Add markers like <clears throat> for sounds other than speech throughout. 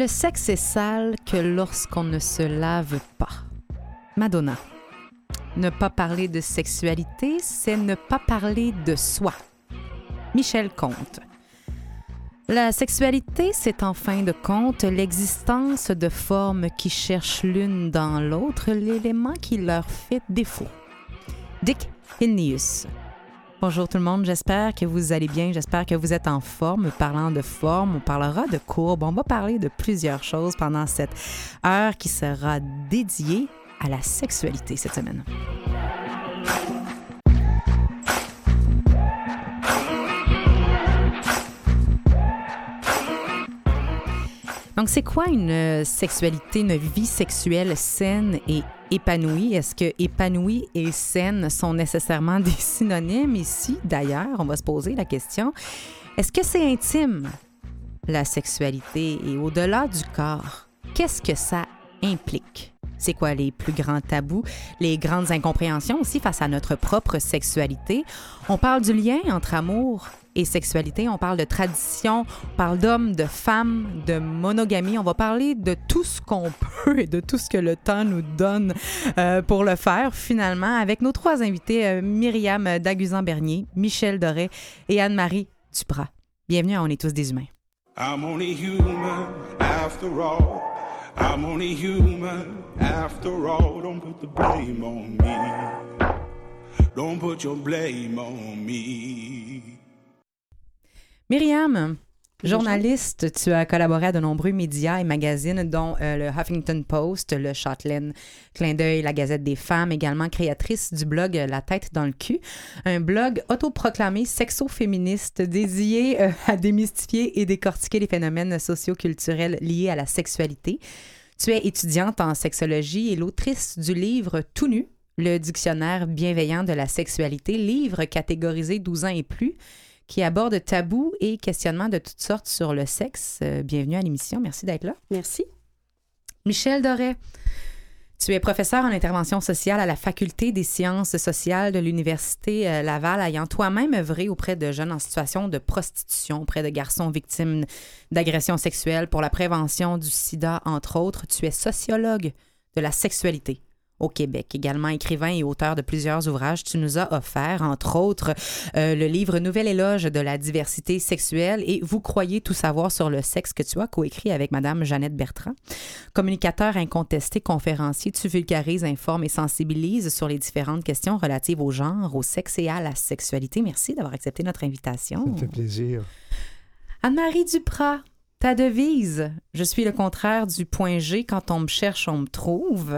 Le sexe est sale que lorsqu'on ne se lave pas. Madonna. Ne pas parler de sexualité, c'est ne pas parler de soi. Michel Comte. La sexualité, c'est en fin de compte l'existence de formes qui cherchent l'une dans l'autre l'élément qui leur fait défaut. Dick Hinnius. Bonjour tout le monde, j'espère que vous allez bien, j'espère que vous êtes en forme. Parlant de forme, on parlera de courbe, on va parler de plusieurs choses pendant cette heure qui sera dédiée à la sexualité cette semaine. Donc, c'est quoi une euh, sexualité, une vie sexuelle saine et épanouie? Est-ce que épanouie et saine sont nécessairement <laughs> des synonymes ici? D'ailleurs, on va se poser la question. Est-ce que c'est intime, la sexualité? Et au-delà du corps, qu'est-ce que ça implique? C'est quoi les plus grands tabous, les grandes incompréhensions aussi face à notre propre sexualité? On parle du lien entre amour et sexualité, on parle de tradition, on parle d'hommes, de femmes, de monogamie. On va parler de tout ce qu'on <laughs> peut et de tout ce que le temps nous donne euh, pour le faire finalement avec nos trois invités, euh, Myriam Daguzan-Bernier, Michel Doré et Anne-Marie Duprat. Bienvenue à On est tous des humains. I'm only human after all. I'm only human after all. Don't put the blame on me. Don't put your blame on me. Myriam, journaliste, tu as collaboré à de nombreux médias et magazines, dont euh, le Huffington Post, le Chatelaine, Clin d'œil, la Gazette des femmes, également créatrice du blog La tête dans le cul, un blog autoproclamé sexo-féministe dédié euh, à démystifier et décortiquer les phénomènes socioculturels liés à la sexualité. Tu es étudiante en sexologie et l'autrice du livre Tout nu, le dictionnaire bienveillant de la sexualité, livre catégorisé 12 ans et plus qui aborde tabous et questionnements de toutes sortes sur le sexe. Euh, bienvenue à l'émission. Merci d'être là. Merci. Michel Doré, tu es professeur en intervention sociale à la Faculté des sciences sociales de l'Université euh, Laval, ayant toi-même œuvré auprès de jeunes en situation de prostitution, auprès de garçons victimes d'agressions sexuelles pour la prévention du sida, entre autres. Tu es sociologue de la sexualité au Québec. Également écrivain et auteur de plusieurs ouvrages, tu nous as offert, entre autres, euh, le livre Nouvel éloge de la diversité sexuelle et Vous croyez tout savoir sur le sexe que tu as coécrit avec Madame Jeannette Bertrand. Communicateur incontesté, conférencier, tu vulgarises, informes et sensibilises sur les différentes questions relatives au genre, au sexe et à la sexualité. Merci d'avoir accepté notre invitation. Ça me fait plaisir. Anne-Marie Duprat, ta devise, je suis le contraire du point G, quand on me cherche, on me trouve.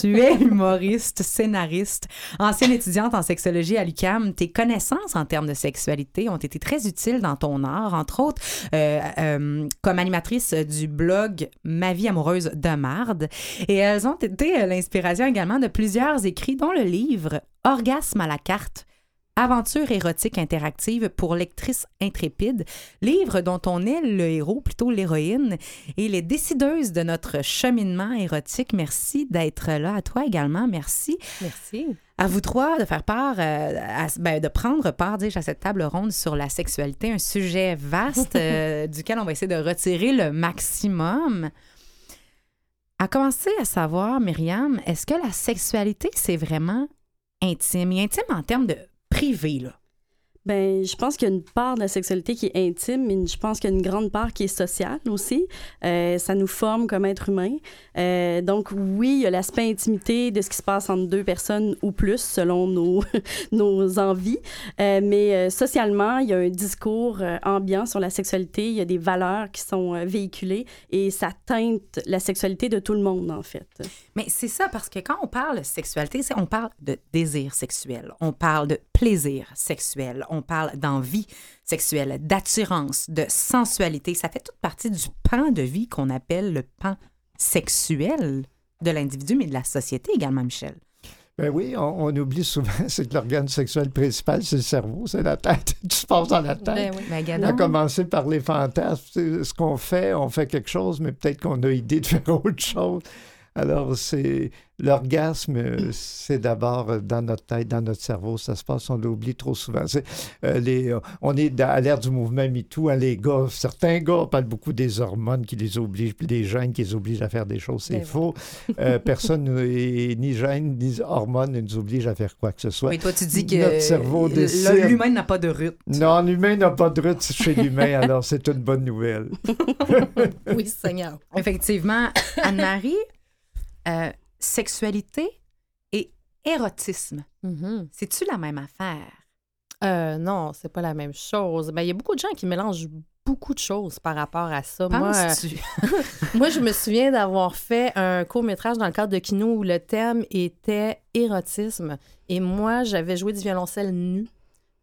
Tu es <laughs> humoriste, scénariste, ancienne étudiante en sexologie à l'UCAM. Tes connaissances en termes de sexualité ont été très utiles dans ton art, entre autres euh, euh, comme animatrice du blog Ma vie amoureuse de Marde. Et elles ont été l'inspiration également de plusieurs écrits, dont le livre Orgasme à la carte Aventure érotique interactive pour lectrices intrépides, livre dont on est le héros, plutôt l'héroïne, et les décideuses de notre cheminement érotique. Merci d'être là. À toi également, merci. Merci. À vous trois de faire part, euh, à- ben, de prendre part déjà à cette table ronde sur la sexualité, un sujet vaste <laughs> euh, duquel on va essayer de retirer le maximum. À commencer à savoir, Myriam, est-ce que la sexualité, c'est vraiment intime? Et intime en termes de privé, là? Ben, je pense qu'il y a une part de la sexualité qui est intime, mais je pense qu'il y a une grande part qui est sociale aussi. Euh, ça nous forme comme être humain. Euh, donc, oui, il y a l'aspect intimité de ce qui se passe entre deux personnes ou plus, selon nos, <laughs> nos envies. Euh, mais socialement, il y a un discours ambiant sur la sexualité. Il y a des valeurs qui sont véhiculées et ça teinte la sexualité de tout le monde, en fait. Mais c'est ça, parce que quand on parle de sexualité, on parle de désir sexuel, on parle de plaisir sexuel on parle d'envie sexuelle, d'attirance, de sensualité. Ça fait toute partie du pan de vie qu'on appelle le pan sexuel de l'individu, mais de la société également, Michel. Ben oui, on, oublie souvent, <laughs> c'est que l'organe sexuel principal, c'est le cerveau, c'est la tête. <laughs> Tout se passe dans la tête. Ben oui. Ben, on a commencé par les fantasmes. Ce qu'on fait, on fait quelque chose, mais peut-être qu'on a idée de faire <laughs> autre chose. Alors, c'est l'orgasme, euh, c'est d'abord euh, dans notre tête, dans notre cerveau, ça se passe, on l'oublie trop souvent. Euh, les, on est à l'ère du mouvement MeToo, hein, les gars, certains gars parlent beaucoup des hormones qui les obligent, puis des gènes qui les obligent à faire des choses, c'est ben faux. <laughs> personne, ni gènes, ni hormones ne nous obligent à faire quoi que ce soit. Mais toi, tu dis que notre cerveau l'humain n'a pas de rut. Non, l'humain n'a pas de rut chez l'humain, alors c'est une bonne nouvelle. <laughs> oui, Seigneur. Effectivement, Anne-Marie, euh, sexualité et érotisme. Mm-hmm. C'est-tu la même affaire? Euh, non, c'est pas la même chose. Ben, il y a beaucoup de gens qui mélangent beaucoup de choses par rapport à ça. Moi, euh, <laughs> moi, je me souviens d'avoir fait un court métrage dans le cadre de Kino où le thème était érotisme. Et moi, j'avais joué du violoncelle nu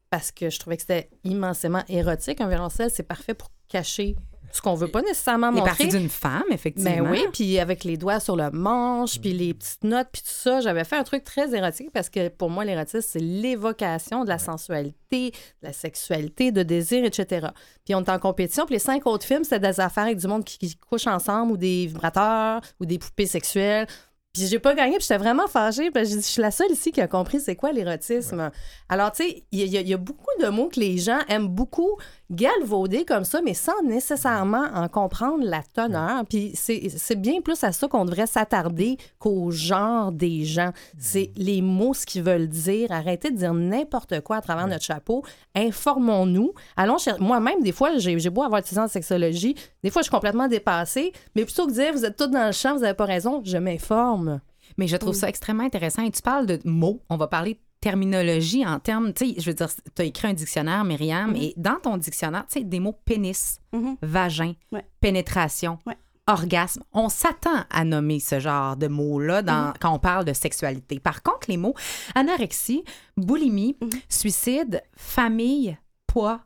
parce que je trouvais que c'était immensément érotique. Un violoncelle, c'est parfait pour cacher ce qu'on veut pas nécessairement montrer. partie d'une femme, effectivement. Mais ben oui, puis avec les doigts sur le manche, puis les petites notes, puis tout ça, j'avais fait un truc très érotique parce que pour moi, l'érotisme, c'est l'évocation de la sensualité, de la sexualité, de désir, etc. Puis on est en compétition, puis les cinq autres films, c'était des affaires avec du monde qui, qui couche ensemble ou des vibrateurs ou des poupées sexuelles. Puis j'ai pas gagné, puis j'étais vraiment fâchée, que je suis la seule ici qui a compris c'est quoi l'érotisme. Alors, tu sais, il y, a beaucoup de mots que les gens aiment beaucoup galvauder comme ça, mais sans nécessairement en comprendre la teneur. Puis c'est bien plus à ça qu'on devrait s'attarder qu'au genre des gens. C'est les mots, ce qu'ils veulent dire. Arrêtez de dire n'importe quoi à travers notre chapeau. Informons-nous. Allons Moi-même, des fois, j'ai beau avoir 10 ans de sexologie, des fois, je suis complètement dépassée, mais plutôt que de dire vous êtes tous dans le champ, vous n'avez pas raison, je m'informe. Mais je trouve ça extrêmement intéressant. Et tu parles de mots. On va parler terminologie en termes, tu sais, je veux dire, tu as écrit un dictionnaire, Myriam, mm-hmm. et dans ton dictionnaire, tu sais, des mots pénis, mm-hmm. vagin, pénétration, orgasme. On s'attend à nommer ce genre de mots-là mm-hmm. quand on parle de sexualité. Par contre, les mots anorexie, boulimie, suicide, famille, poids,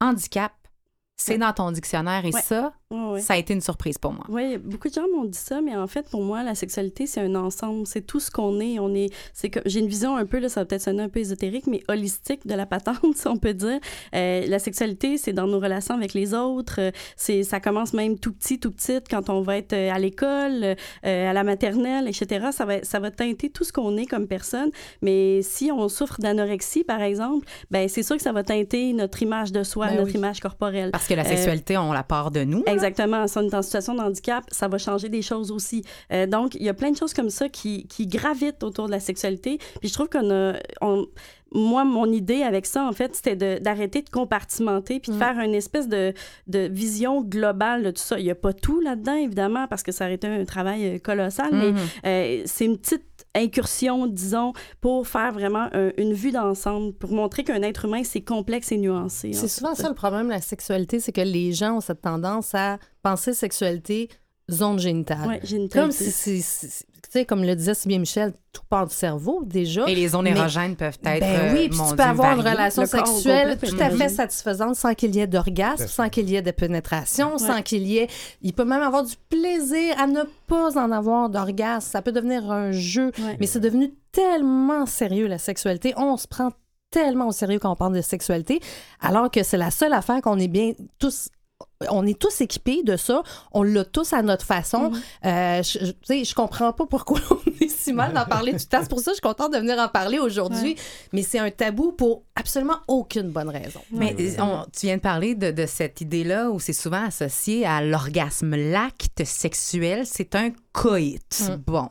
handicap, c'est dans ton dictionnaire et ça, ça a été une surprise pour moi. Oui, beaucoup de gens m'ont dit ça, mais en fait, pour moi, la sexualité, c'est un ensemble. C'est tout ce qu'on est. On est, c'est j'ai une vision un peu, là, ça va peut-être sonner un peu ésotérique, mais holistique de la patente, <laughs> si on peut dire. Euh, la sexualité, c'est dans nos relations avec les autres. C'est, ça commence même tout petit, tout petite, quand on va être euh, à l'école, euh, à la maternelle, etc. Ça va, ça va teinter tout ce qu'on est comme personne. Mais si on souffre d'anorexie, par exemple, ben c'est sûr que ça va teinter notre image de soi, ben notre image corporelle que la sexualité, on la part de nous. Exactement. Si on est en situation de handicap, ça va changer des choses aussi. Euh, donc, il y a plein de choses comme ça qui, qui, gravitent autour de la sexualité. Puis je trouve qu'on a... On, moi, mon idée avec ça, en fait, c'était d'arrêter de, compartimenter puis de mm. faire une espèce de, de, vision globale de tout ça. Il n'y a pas tout là-dedans, évidemment, parce que ça aurait été un travail euh, colossal, mais mm-hmm. euh, c'est une petite incursion, disons, pour faire vraiment une vue d'ensemble, pour montrer qu'un être humain, c'est complexe et nuancé. C'est souvent ça le problème de la sexualité, c'est que les gens ont cette tendance à penser sexualité zone génitale. Ouais, génitale. Comme si, tu sais, comme le disait si bien Michel, tout part du cerveau déjà. Et les zones érogènes peuvent être. Ben oui, puis tu peux avoir une relation sexuelle tout à fait satisfaisante sans qu'il y ait d'orgasme, sans qu'il y ait de pénétration, sans qu'il y ait. Il peut même avoir du plaisir à ne pas en avoir d'orgasme. Ça peut devenir un jeu, mais c'est devenu tellement sérieux la sexualité. On se prend tellement au sérieux quand on parle de sexualité, alors que c'est la seule affaire qu'on est bien tous on est tous équipés de ça, on l'a tous à notre façon. Mhm. Euh, je, je, je comprends pas pourquoi <laughs> on est si mal d'en parler tout le temps. C'est pour ça que je suis contente de venir en parler aujourd'hui. Mais c'est un tabou pour absolument aucune bonne raison. Mais tu viens de parler de, cette idée-là où c'est souvent associé à l'orgasme. L'acte sexuel, c'est un coït. Mm. Bon,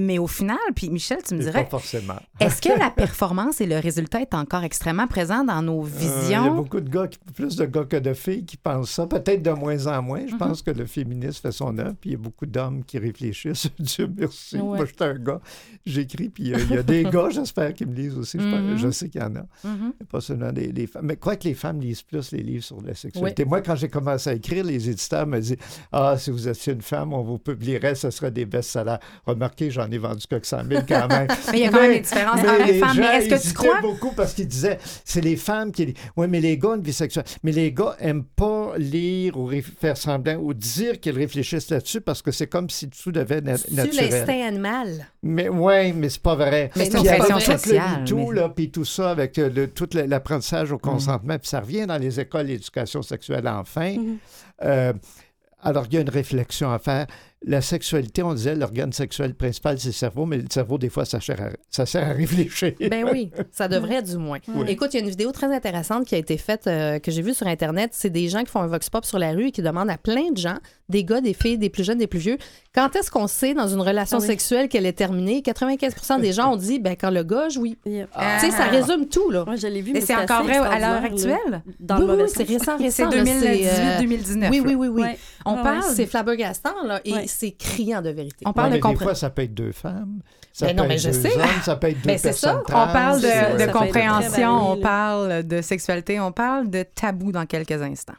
mais au final, puis Michel, tu me dirais. Pas forcément. est-ce que la <laughs> performance et le résultat est encore extrêmement présent dans nos visions? Il y a beaucoup de gars, plus de gars que de filles qui pensent ça. Peut-être de moins en moins. Je mm-hmm. pense que le féminisme fait son œuvre, puis il y a beaucoup d'hommes qui réfléchissent. <laughs> Dieu merci. Moi, je suis un gars. J'écris, puis il y, a des <laughs> gars, j'espère, qui me lisent aussi. Je, mm-hmm. sais qu'il y en a. Mm-hmm. Pas seulement des, femmes. Mais crois que les femmes lisent plus les livres sur la sexualité. Moi, quand j'ai commencé à écrire, les éditeurs me disaient Ah, si vous étiez une femme, on vous publierait, ce serait des best-sellers. Remarquez, j'en ai vendu que 100 000 quand même. <laughs> mais il y a quand même une différence entre les femmes. Mais est-ce que tu crois? beaucoup parce qu'ils disaient c'est les femmes qui. Oui, mais les gars ont une vie sexuelle. Mais les gars n'aiment pas lire ou faire semblant ou dire qu'ils réfléchissent là-dessus parce que c'est comme si tout devait être naturel. C'est l'instinct animal? Mais oui, mais c'est pas vrai. Mais c'est une pression sociale. Tout, là, puis tout ça avec euh, le, tout l'apprentissage au mm. consentement, puis ça revient dans les écoles d'éducation sexuelle enfin. Mm-hmm. Euh, alors, il y a une réflexion à faire la sexualité, on disait, l'organe sexuel principal, c'est le cerveau, mais le cerveau, des fois, ça sert à, ça sert à réfléchir. ben oui, ça devrait du moins. Écoute, il y a une vidéo très intéressante qui a été faite, euh, que j'ai vue sur Internet. C'est des gens qui font un vox pop sur la rue et qui demandent à plein de gens, des gars, des filles, des plus jeunes, des plus vieux, quand est-ce qu'on sait dans une relation ah sexuelle qu'elle est terminée? 95% des gens ont dit, ben quand le gars jouit. Tu sais, ça résume tout, là. Moi, je l'ai vu, mais c'est encore vrai à l'heure actuelle? Dans oui, oui, c'est récent, récent. C'est 2018-2019. Oui, oui, oui, oui. On parle... C'est flabbergastant, là, et c'est criant de vérité. On parle de compréhension. Des fois, ça peut être deux femmes. Ça peut non, mais je sais. ça peut être deux mais personnes ça. on parle de, compréhension, on parle de sexualité, on parle de tabou dans quelques instants.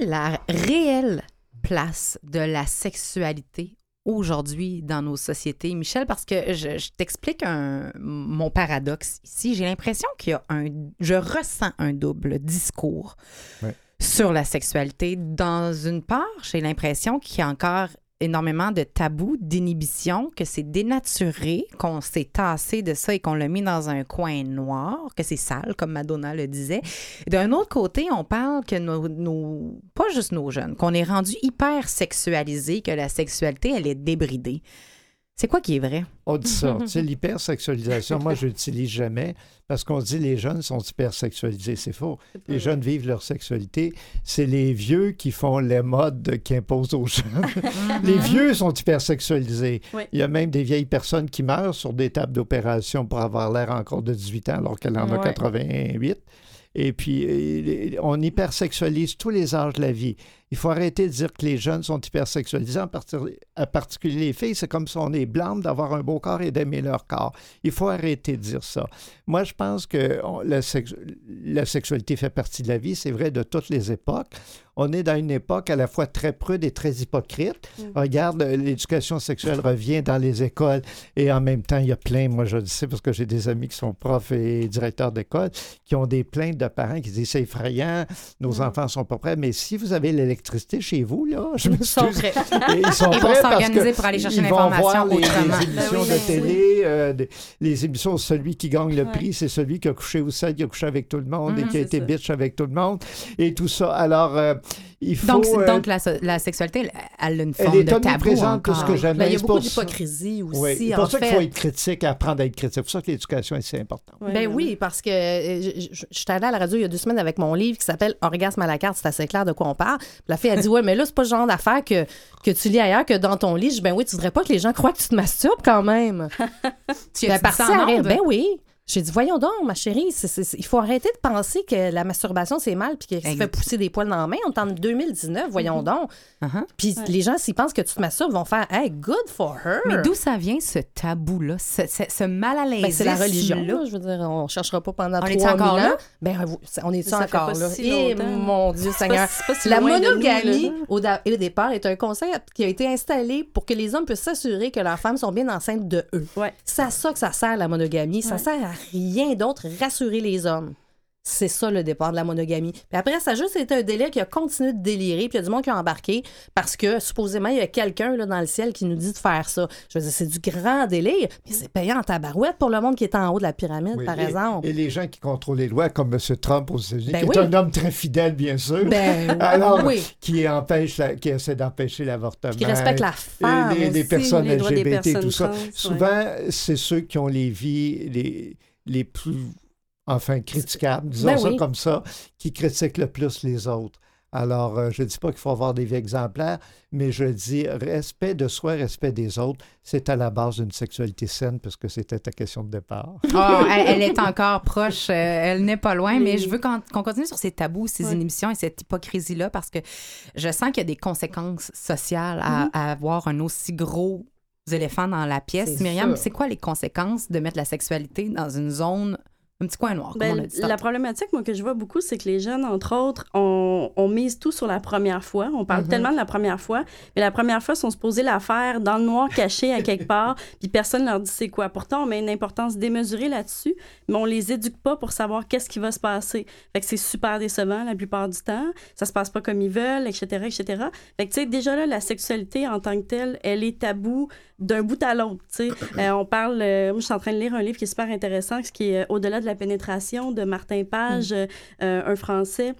La réelle place de la sexualité aujourd'hui dans nos sociétés, Michel, parce que je, t'explique mon paradoxe ici. J'ai l'impression qu'il y a un... Je ressens un double discours sur la sexualité. Dans une part, j'ai l'impression qu'il y a encore énormément de tabous, d'inhibitions, que c'est dénaturé, qu'on s'est tassé de ça et qu'on l'a mis dans un coin noir, que c'est sale, comme Madonna le disait. D'un autre côté, on parle que nos, pas juste nos jeunes, qu'on est rendu hyper sexualisé, que la sexualité, elle est débridée. C'est quoi qui est vrai? On dit ça. <laughs> sais, l'hypersexualisation, moi, je l'utilise jamais parce qu'on dit les jeunes sont hypersexualisés. C'est faux. Les jeunes vivent leur sexualité. C'est les vieux qui font les modes qui imposent aux jeunes. <laughs> Les vieux sont hypersexualisés. Il y a même des vieilles personnes qui meurent sur des tables d'opération pour avoir l'air encore de 18 ans alors qu'elle en a 88. Et puis, on hypersexualise tous les âges de la vie. Il faut arrêter de dire que les jeunes sont hypersexualisés, en particulier les filles. C'est comme si on est blâme d'avoir un beau corps et d'aimer leur corps. Il faut arrêter de dire ça. Moi, je pense que la, la sexualité fait partie de la vie. C'est vrai de toutes les époques. On est dans une époque à la fois très prude et très hypocrite. Mm. Regarde, l'éducation sexuelle revient dans les écoles et en même temps, il y a plein, moi je le sais parce que j'ai des amis qui sont profs et directeurs d'école, qui ont des plaintes de parents qui disent c'est effrayant, nos mm. enfants sont pas prêts. Mais si vous avez l'électricité, chez vous, là. Je ils sont prêts. ils sont ils vont s'organiser pour aller chercher l'information les, les, émissions ben de télé, euh, les émissions Celui qui gagne le prix, c'est celui qui a couché au sol, qui a couché avec tout le monde et mhm, qui a été bitch avec tout le monde et tout ça. Alors, euh, il faut... Donc, euh, donc la, la, sexualité, elle a une forme elle est de tabou présente encore. ce que j'aime. Ben, il y a beaucoup d'hypocrisie aussi, oui. C'est pour ça qu'il faut être critique, apprendre à être critique. C'est pour ça que l'éducation est si importante. ben oui, parce que je, je, suis allée à la radio il y a deux semaines avec mon livre qui s'appelle Orgasme à la carte. C'est assez clair de quoi on parle. La fille a dit, ouais, mais là, c'est pas le genre d'affaire que, que tu lis ailleurs que dans ton lit. Je dis, ben oui, tu voudrais pas que les gens croient que tu te masturbes quand même. <laughs> tu ben, as Ben oui. J'ai dit, voyons donc, ma chérie, il faut arrêter de penser que la masturbation, c'est mal puis que ça fait pousser des poils dans la main. On est en 2019, voyons mm-hmm. donc. Uh-huh. Puis les gens, s'ils pensent que tu te masturbes, vont faire, hey, good for her. Mais d'où ça vient, ce tabou-là, ce, mal à l'aise? Ben, c'est la religion. Là. Je veux dire, on ne cherchera pas pendant on est encore là? Ben, on est encore là? Et eh, mon Dieu Seigneur. la monogamie, au, au, départ, est un concept qui a été installé pour que les hommes puissent s'assurer que leurs femmes sont bien enceintes de eux. C'est à ça que ça sert, la monogamie. Ça sert à rien d'autre, rassurer les hommes. C'est ça le départ de la monogamie. Puis après, ça a juste été un délai qui a continué de délirer, puis il y a du monde qui a embarqué parce que supposément, il y a quelqu'un là, dans le ciel qui nous dit de faire ça. Je veux dire, c'est du grand délire, mais c'est payant en tabarouette pour le monde qui est en haut de la pyramide, par exemple. Et les gens qui contrôlent les lois, comme M. Trump aux États-Unis, ben qui est un homme très fidèle, bien sûr, ben, <laughs> alors qui, empêche qui essaie d'empêcher l'avortement. Qui respecte la femme. Et les, personnes LGBT, tout ça. Souvent, c'est ceux qui ont les vies les, les plus enfin critiquable, disons ben ça comme ça, qui critique le plus les autres. Alors, euh, je ne dis pas qu'il faut avoir des vies exemplaires, mais je dis respect de soi, respect des autres, c'est à la base d'une sexualité saine, puisque c'était ta question de départ. <laughs> Oh, elle, est encore proche, euh, elle n'est pas loin, mais je veux qu'on continue sur ces tabous, ces inhibitions et cette hypocrisie-là, parce que je sens qu'il y a des conséquences sociales à, mm-hmm. à avoir un aussi gros éléphant dans la pièce. Myriam, c'est quoi les conséquences de mettre la sexualité dans une zone un petit coin noir. Ben, la problématique, moi, que je vois beaucoup, c'est que les jeunes, entre autres, on, on, mise tout sur la première fois. On parle mhm. tellement de la première fois, mais la première fois, ils sont supposés la faire dans le noir, caché à quelque part, <laughs> puis personne leur dit c'est quoi. Pourtant, on met une importance démesurée là-dessus, mais on les éduque pas pour savoir qu'est-ce qui va se passer. Fait que c'est super décevant la plupart du temps. Ça se passe pas comme ils veulent, etc., etc. Fait que, tu sais, déjà là, la sexualité en tant que telle, elle est tabou d'un bout à l'autre. <clears throat> Euh, on parle, euh, moi je suis en train de lire un livre qui est super intéressant, ce qui est euh, Au-delà de la pénétration de Martin Page, mm. un Français,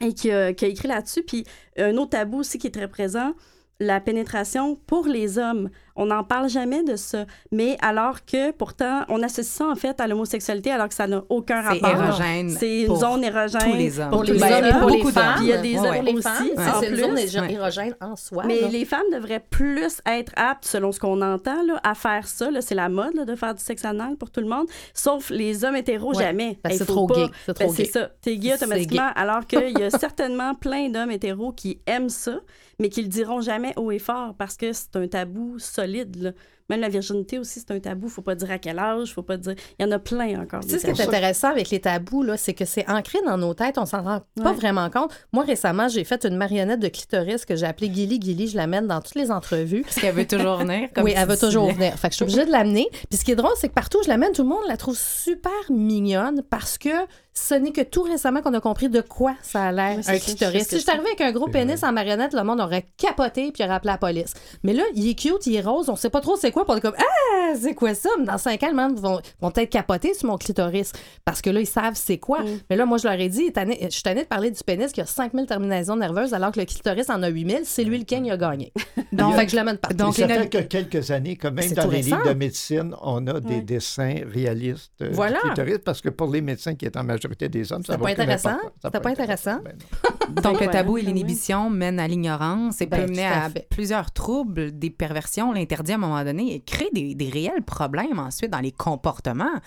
et qui, a écrit là-dessus. Puis un autre tabou aussi qui est très présent, la pénétration pour les hommes. On n'en parle jamais de ça. Mais alors que, pourtant, on associe ça, en fait, à l'homosexualité, alors que ça n'a aucun rapport. C'est une zone érogène. Pour les hommes. Pour les, hommes et pour les femmes. il y a des hommes aussi. C'est une zone érogène en soi. Mais les femmes devraient plus être aptes, selon ce qu'on entend, là, à faire ça. C'est la mode là, de faire du sexe anal pour tout le monde. Sauf les hommes hétéros, jamais. c'est trop gay. C'est trop ben, ça. T'es gay automatiquement. Alors qu'il y a <laughs> certainement plein d'hommes hétéros qui aiment ça, mais qui le diront jamais haut et fort parce que c'est un tabou solide. Là. Même la virginité aussi, c'est un tabou. Faut pas dire à quel âge, faut pas dire. Il y en a plein encore. Tu sais, ce qui est intéressant avec les tabous, là, c'est que c'est ancré dans nos têtes. On s'en rend pas vraiment compte. Moi, récemment, j'ai fait une marionnette de clitoris que j'ai appelée Gilly Gilly. Je l'amène dans toutes les entrevues. Parce qu'elle veut toujours venir. oui, elle veut toujours venir. Fait que je suis obligée de l'amener. Puis ce qui est drôle, c'est que partout où je l'amène, tout le monde la trouve super mignonne parce que ce n'est que tout récemment qu'on a compris de quoi ça a l'air un clitoris. Si je suis arrivée avec un gros pénis en marionnette, le monde aurait capoté puis aurait appelé la police. Mais là, il est cute, il est rose, on sait pas trop c'est quoi, pour on comme Ah, c'est quoi ça? Mais dans cinq ans, le monde vont, vont peut-être capoter sur mon clitoris parce que là, ils savent c'est quoi. Mm. Mais là, moi, je leur ai dit, je suis tannée de parler du pénis qui a 5000 terminaisons nerveuses alors que le clitoris en a 8000. C'est lui le king, a gagné. <laughs> Donc, fait que je l'amène pas. Donc, ça fait que quelques années, quand même, dans les livres de médecine, on a des dessins réalistes euh, voilà. clitoris parce que pour les médecins qui est en majorité des hommes, ça va pas intéressant? C'était pas intéressant. <laughs> Donc, le tabou et l'inhibition mènent à l'ignorance et ben, peuvent mener à, plusieurs troubles, des perversions, l'interdit à un moment donné et créer des, des réels problèmes ensuite dans les comportements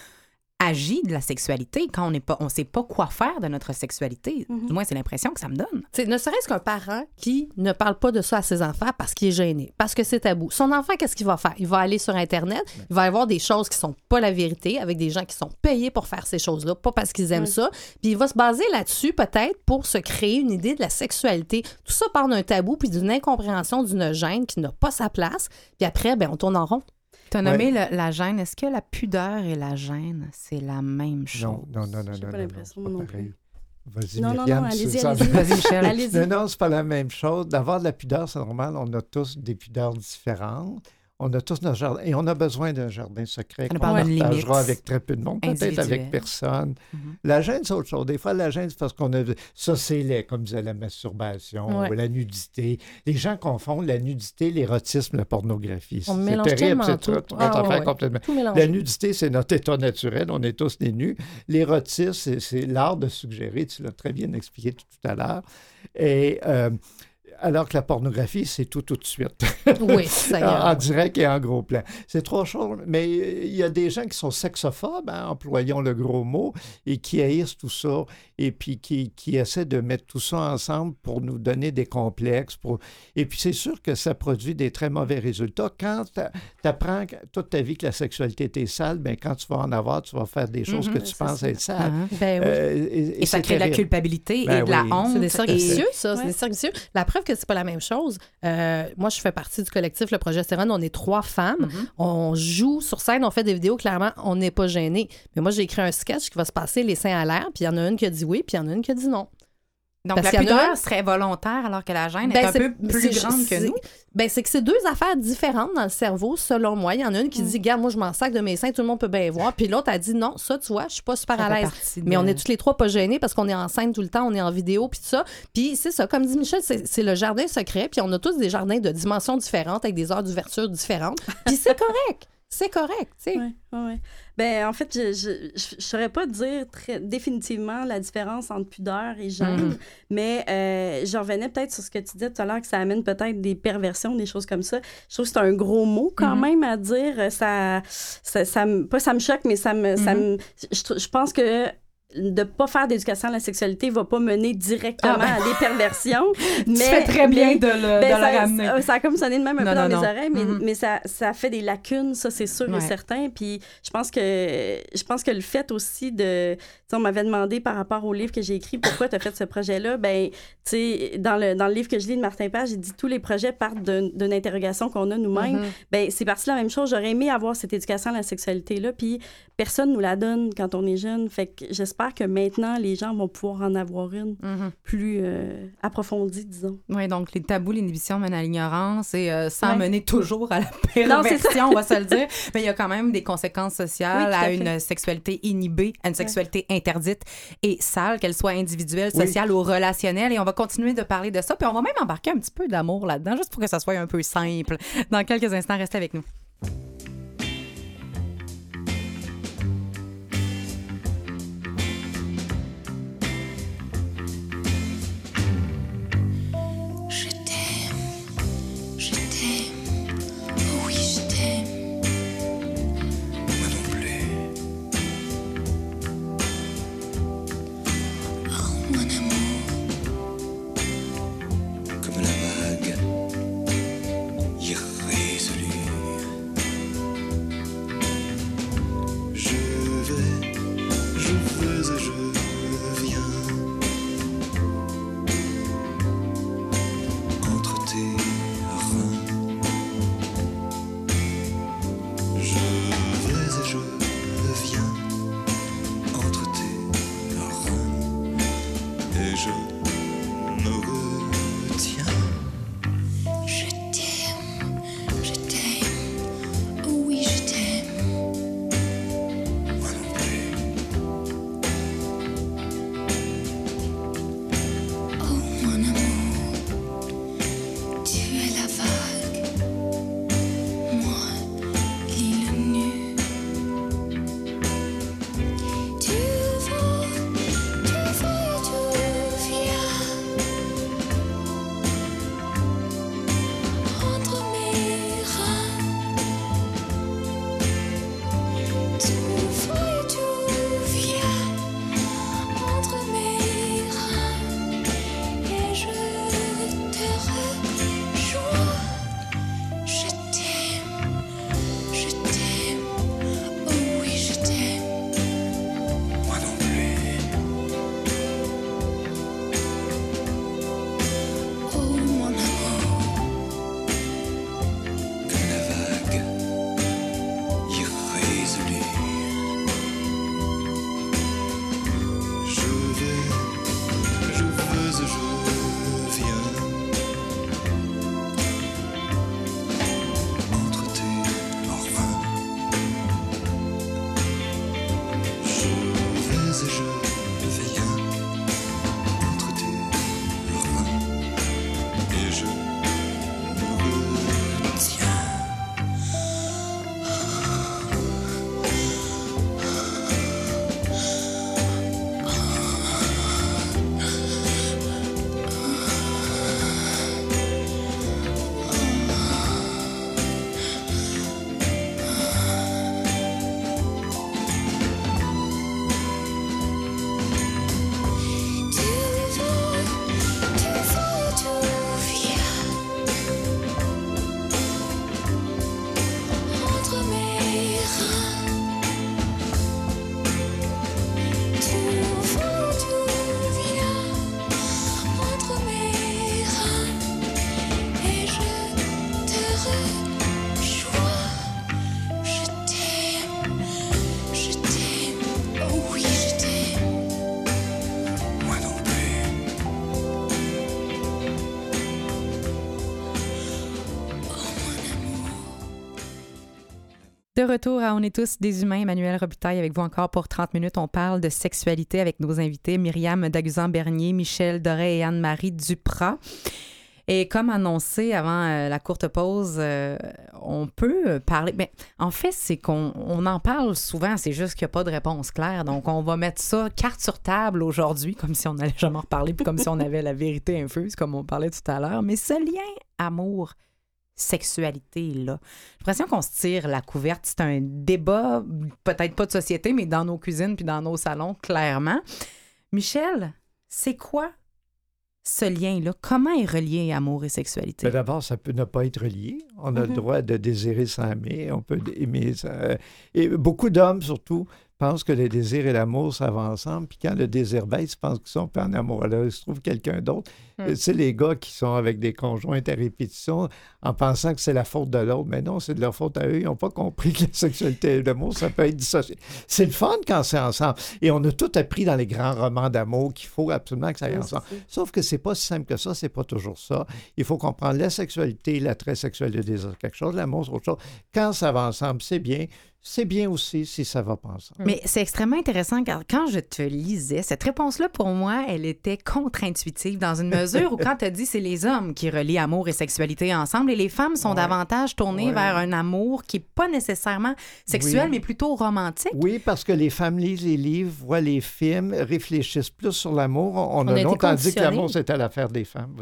agit de la sexualité quand on n'est pas on sait pas quoi faire de notre sexualité. Mhm. Du moins c'est l'impression que ça me donne. C'est ne serait-ce qu'un parent qui ne parle pas de ça à ses enfants parce qu'il est gêné, parce que c'est tabou. Son enfant qu'est-ce qu'il va faire? Il va aller sur internet, il va avoir des choses qui sont pas la vérité avec des gens qui sont payés pour faire ces choses-là, pas parce qu'ils aiment ça, puis il va se baser là-dessus peut-être pour se créer une idée de la sexualité. Tout ça part d'un tabou puis d'une incompréhension d'une gêne qui n'a pas sa place, puis après ben on tourne en rond. Tu as nommé la gêne. Est-ce que la pudeur et la gêne, c'est la même chose? Non, non, non, non. J'ai pas l'impression non, plus. Vas-y, non, Myriam. Non, non, allez-y, allez-y. Michel. allez Non, non, c'est pas la même chose. D'avoir de la pudeur, c'est normal. On a tous des pudeurs différentes. On a tous notre jardin et on a besoin d'un jardin secret qu'on partagera avec très peu de monde, peut-être avec personne. Mm-hmm. La gêne, c'est autre chose. Des fois, la gêne, c'est parce qu'on a... Ça, c'est laid, comme disait la masturbation ou la nudité. Les gens confondent la nudité, l'érotisme, la pornographie. C'est terrible, c'est tout. Ah, complètement. La nudité, c'est notre état naturel. On est tous des nus. L'érotisme, c'est l'art de suggérer. Tu l'as très bien expliqué tout, à l'heure. Et... Euh, alors que la pornographie, c'est tout tout de suite. <laughs> Oui, ça En direct et en gros plan. C'est trop chaud. Mais il y a des gens qui sont sexophobes, hein, employons le gros mot, et qui haïssent tout ça, et puis qui, qui essaient de mettre tout ça ensemble pour nous donner des complexes. Pour... Et puis c'est sûr que ça produit des très mauvais résultats. Quand tu apprends toute ta vie que la sexualité était sale, bien, quand tu vas en avoir, tu vas faire des choses mm-hmm. que tu penses être sales. Uh-huh. Ben euh, et, ça crée de la culpabilité et ben de la honte. C'est des cercles vicieux, ça. C'est des cercles vicieux. La preuve que c'est pas la même chose. Euh, moi, je fais partie du collectif Le Progestérone. On est trois femmes. Mm-hmm. On joue sur scène, on fait des vidéos. Clairement, on n'est pas gêné. Mais moi, j'ai écrit un sketch qui va se passer les seins à l'air. Puis il y en a une qui a dit oui, puis il y en a une qui a dit non. Donc, la pudeur serait volontaire alors que la gêne est ben, un peu plus grande que nous. Ben, c'est que c'est deux affaires différentes dans le cerveau, selon moi. Il y en a une qui mm. dit, regarde, moi, je m'en sac de mes seins, tout le monde peut bien voir. Puis l'autre a dit, non, ça, tu vois, je suis pas super à l'aise. Mais on est toutes les trois pas gênés parce qu'on est en scène tout le temps, on est en vidéo, puis tout ça. Puis c'est ça, comme dit Michel, c'est le jardin secret. Puis on a tous des jardins de dimensions différentes avec des heures d'ouverture différentes. Puis c'est correct c'est correct, tu sais. Oui, oui. Ben, en fait, je ne saurais pas dire très définitivement la différence entre pudeur et gêne, mm. mais euh, je revenais peut-être sur ce que tu disais tout à l'heure, que ça amène peut-être des perversions, des choses comme ça. Je trouve que c'est un gros mot quand mm-hmm. même à dire. Ça, ça, ça, pas ça me choque, mais ça me... Ça mm-hmm. me je, je pense que de pas faire d'éducation à la sexualité va pas mener directement ah, ben. à des perversions. mais, <laughs> tu fais très bien de le, ben, ça, ramener. Ça, a comme sonné de même un peu dans mes oreilles, mais, mm-hmm. mais ça, ça fait des lacunes, ça c'est sûr et certain. Puis je pense que je pense que le fait aussi de, on m'avait demandé par rapport au livre que j'ai écrit, pourquoi tu as fait ce projet-là, ben tu sais dans le dans le livre que je lis de Martin Page, j'ai dit tous les projets partent d'une interrogation qu'on a nous-mêmes. Mm-hmm. Ben c'est parti de la même chose. J'aurais aimé avoir cette éducation à la sexualité là, puis personne nous la donne quand on est jeune. Fait que j'espère j'espère que maintenant, les gens vont pouvoir en avoir une mm-hmm. plus euh, approfondie, disons. Oui, donc les tabous, l'inhibition mènent à l'ignorance et euh, sans mener toujours à la perversion, on va se le dire. <laughs> Mais il y a quand même des conséquences sociales à, une sexualité inhibée, à une sexualité interdite et sale, qu'elle soit individuelle, sociale ou relationnelle. Et on va continuer de parler de ça. Puis on va même embarquer un petit peu d'amour là-dedans, juste pour que ça soit un peu simple. Dans quelques instants, restez avec nous. De retour à On est tous des humains, Emmanuel Robitaille avec vous encore pour 30 minutes. On parle de sexualité avec nos invités Myriam Daguzan-Bernier, Michel Doré et Anne-Marie Duprat. Et comme annoncé avant euh, la courte pause, euh, on peut parler. Mais en fait, c'est qu'on on en parle souvent, c'est juste qu'il n'y a pas de réponse claire. Donc, on va mettre ça carte sur table aujourd'hui, comme si on n'allait jamais en reparler, puis comme si on avait la vérité infuse, comme on parlait tout à l'heure. Mais ce lien amour sexualité-là. J'ai l'impression qu'on se tire la couverte. C'est un débat, peut-être pas de société, mais dans nos cuisines puis dans nos salons, clairement. Michel, c'est quoi ce lien-là? Comment est relié amour et sexualité? Ben, d'abord, ça peut ne pas être relié. On a le mhm. droit de désirer sans aimer. On peut aimer. Et beaucoup d'hommes, surtout, pensent que le désir et l'amour, ça va ensemble. Puis quand le désir baisse, ils pensent qu'ils sont pas en amour. Alors, ils se trouvent quelqu'un d'autre. Tu sais, les gars qui sont avec des conjoints à répétition en pensant que c'est la faute de l'autre. Mais non, c'est de leur faute à eux. Ils n'ont pas compris <laughs> que la sexualité et l'amour, ça peut être dissocié. C'est le fun quand c'est ensemble. Et on a tout appris dans les grands romans d'amour qu'il faut absolument que ça aille ensemble. Sauf que c'est pas si simple que ça. C'est pas toujours ça. Il faut comprendre la sexualité, l'attrait sexuel, le désir, quelque chose, l'amour, c'est autre chose. Quand ça va ensemble, c'est bien c'est bien aussi si ça va pas ensemble. Mais c'est extrêmement intéressant car quand je te lisais, cette réponse-là, pour moi, elle était contre-intuitive dans une mesure où quand tu as dit c'est les hommes qui relient amour et sexualité ensemble et les femmes sont davantage tournées vers un amour qui n'est pas nécessairement sexuel, mais plutôt romantique. Oui, parce que les femmes lisent les livres, voient les films, réfléchissent plus sur l'amour. On, a, longtemps dit que l'amour, c'était l'affaire des femmes.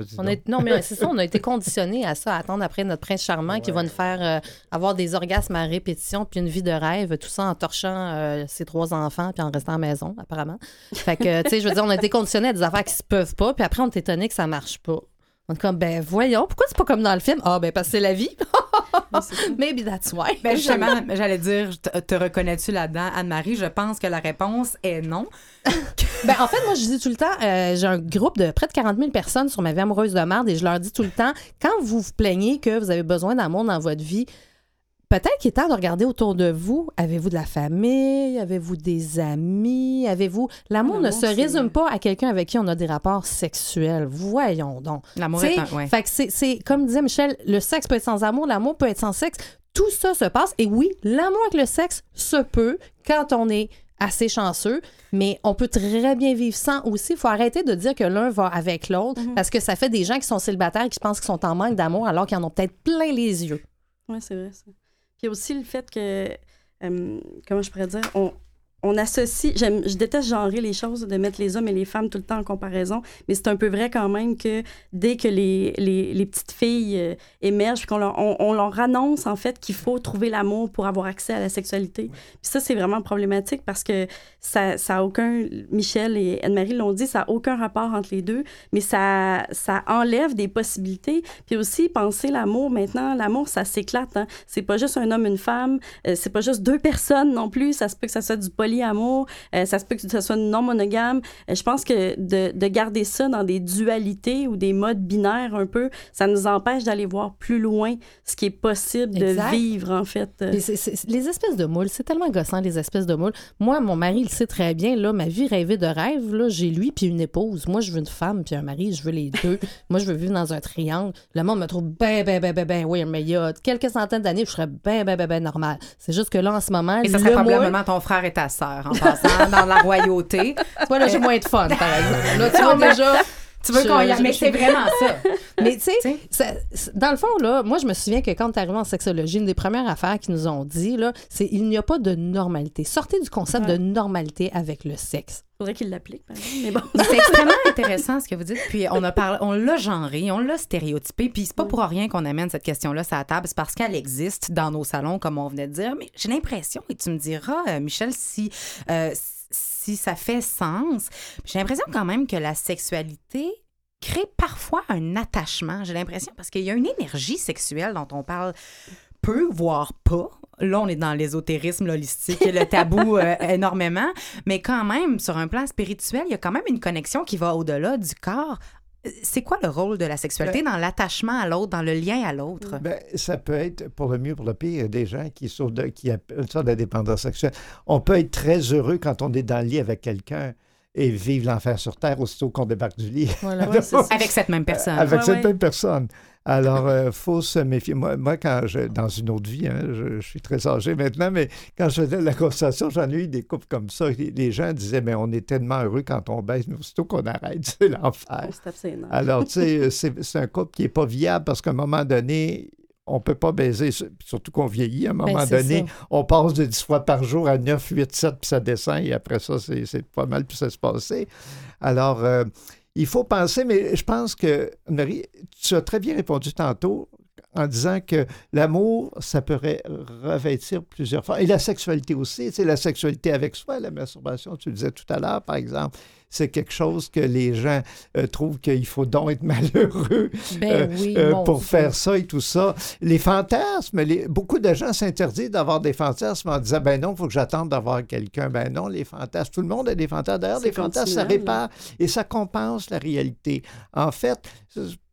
non, mais <laughs> c'est ça, on a été conditionnés à ça, à attendre après notre prince charmant qui va nous faire euh, avoir des orgasmes à répétition puis une vie de rêve, tout ça en torchant euh, ses trois enfants puis en restant à la maison, apparemment. Fait que, tu sais, je veux dire, on a été conditionnés à des affaires qui se peuvent pas, puis après, on est étonné que ça marche pas. On est comme, ben voyons, pourquoi c'est pas comme dans le film? Ah, ben parce que c'est la vie. <laughs> Maybe that's why. Ben justement, j'allais dire, te, reconnais-tu là-dedans, Anne-Marie? Je pense que la réponse est non. <laughs> ben en fait, moi, je dis tout le temps, euh, j'ai un groupe de près de 40 000 personnes sur ma vie amoureuse de merde et je leur dis tout le temps, quand vous vous plaignez que vous avez besoin d'amour dans votre vie, Peut-être qu'il est temps de regarder autour de vous. Avez-vous de la famille? Avez-vous des amis? Avez-vous. L'amour ne se résume pas à quelqu'un avec qui on a des rapports sexuels. Voyons donc. L'amour est un... Fait que c'est, comme disait Michel, le sexe peut être sans amour, l'amour peut être sans sexe. Tout ça se passe. Et oui, l'amour avec le sexe se peut quand on est assez chanceux, mais on peut très bien vivre sans aussi. Il faut arrêter de dire que l'un va avec l'autre mm-hmm. parce que ça fait des gens qui sont célibataires et qui pensent qu'ils sont en manque d'amour alors qu'ils en ont peut-être plein les yeux. Oui, c'est vrai. Ça. Puis aussi le fait que, euh, comment je pourrais dire, on, on associe, je déteste genrer les choses, de mettre les hommes et les femmes tout le temps en comparaison, mais c'est un peu vrai quand même que dès que les, les, les petites filles euh, émergent, qu'on leur, on, leur annonce en fait qu'il faut trouver l'amour pour avoir accès à la sexualité. Puis ça, c'est vraiment problématique parce que ça, ça a aucun, Michel et Anne-Marie l'ont dit, ça n'a aucun rapport entre les deux, mais ça, ça enlève des possibilités. Puis aussi, penser l'amour maintenant, l'amour, ça s'éclate. Hein? C'est pas juste un homme, une femme, euh, c'est pas juste deux personnes non plus, ça se peut que ça soit du polyamour, euh, ça se peut que ce soit non monogame. Euh, je pense que de, de, garder ça dans des dualités ou des modes binaires un peu, ça nous empêche d'aller voir plus loin ce qui est possible de vivre, en fait. Euh. les espèces de moules, c'est tellement gossant, les espèces de moules. Moi, mon mari, il sait très bien, là, ma vie rêvée de rêve, là, j'ai lui puis une épouse. Moi, je veux une femme puis un mari, je veux les deux. <laughs> Moi, je veux vivre dans un triangle. Le monde me trouve ben, ben, ben, ben, ben, oui, mais il y a quelques centaines d'années, je serais ben, ben, ben, ben normal. C'est juste que là, en ce moment. Et ça serait probablement ton frère et ta sœur, en passant, dans la royauté. Toi, là, j'ai moins de fun, par exemple. Là, tu vois déjà. Tu veux qu'on y aille, mais c'est vraiment ça. <laughs> mais tu sais, dans le fond, là, moi, je me souviens que quand tu arrivé en sexologie, une des premières affaires qu'ils nous ont dit, là, c'est il n'y a pas de normalité. Sortez du concept de normalité avec le sexe. Faudrait qu'il l'applique, mais bon. c'est extrêmement intéressant ce que vous dites. Puis on a parlé, on l'a genré, on l'a stéréotypé. Puis c'est pas pour rien qu'on amène cette question-là sur la table, c'est parce qu'elle existe dans nos salons, comme on venait de dire. Mais j'ai l'impression, et tu me diras, euh, Michel, si euh, si ça fait sens. J'ai l'impression quand même que la sexualité crée parfois un attachement. J'ai l'impression parce qu'il y a une énergie sexuelle dont on parle peu, voire pas. Là, on est dans l'ésotérisme holistique et le tabou <laughs> euh, énormément, mais quand même, sur un plan spirituel, il y a quand même une connexion qui va au-delà du corps c'est quoi le rôle de la sexualité ben dans l'attachement à l'autre, dans le lien à l'autre? Ben, ça peut être, pour le mieux, pour le pire, des gens qui, sont de, qui ont une sorte de dépendance sexuelle. On peut être très heureux quand on est dans le lit avec quelqu'un et vivre l'enfer sur Terre aussitôt qu'on débarque du lit. <laughs> avec cette même personne. Avec cette même personne. Alors, il euh, faut se méfier. Moi, quand je, dans une autre vie, hein, je, suis très âgé maintenant, mais quand je faisais la conversation, j'en ai eu des couples comme ça. Les, gens disaient, mais on est tellement heureux quand on baisse, mais aussitôt qu'on arrête, <laughs> c'est l'enfer. Alors, tu sais, <laughs> c'est un couple qui n'est pas viable parce qu'à un moment donné, on ne peut pas baiser, surtout qu'on vieillit. À un ben, moment donné, on passe de 10 fois par jour à 9, 8, 7, puis ça descend, et après ça, c'est pas mal, puis ça se passer. Alors, euh, il faut penser, mais je pense que, Marie, tu as très bien répondu tantôt. En disant que l'amour, ça pourrait revêtir plusieurs formes. Et la sexualité aussi, c'est la sexualité avec soi, la masturbation, tu le disais tout à l'heure, par exemple c'est quelque chose que les gens euh, trouvent qu'il faut donc être <laughs> malheureux ben euh, euh, pour faire ça et tout ça. Les fantasmes, les, beaucoup de gens s'interdisent d'avoir des fantasmes en disant ben non, il faut que j'attende d'avoir quelqu'un. Ben non, les fantasmes, tout le monde a des fantasmes. D'ailleurs, les fantasmes, ça répare et ça compense la réalité. En fait,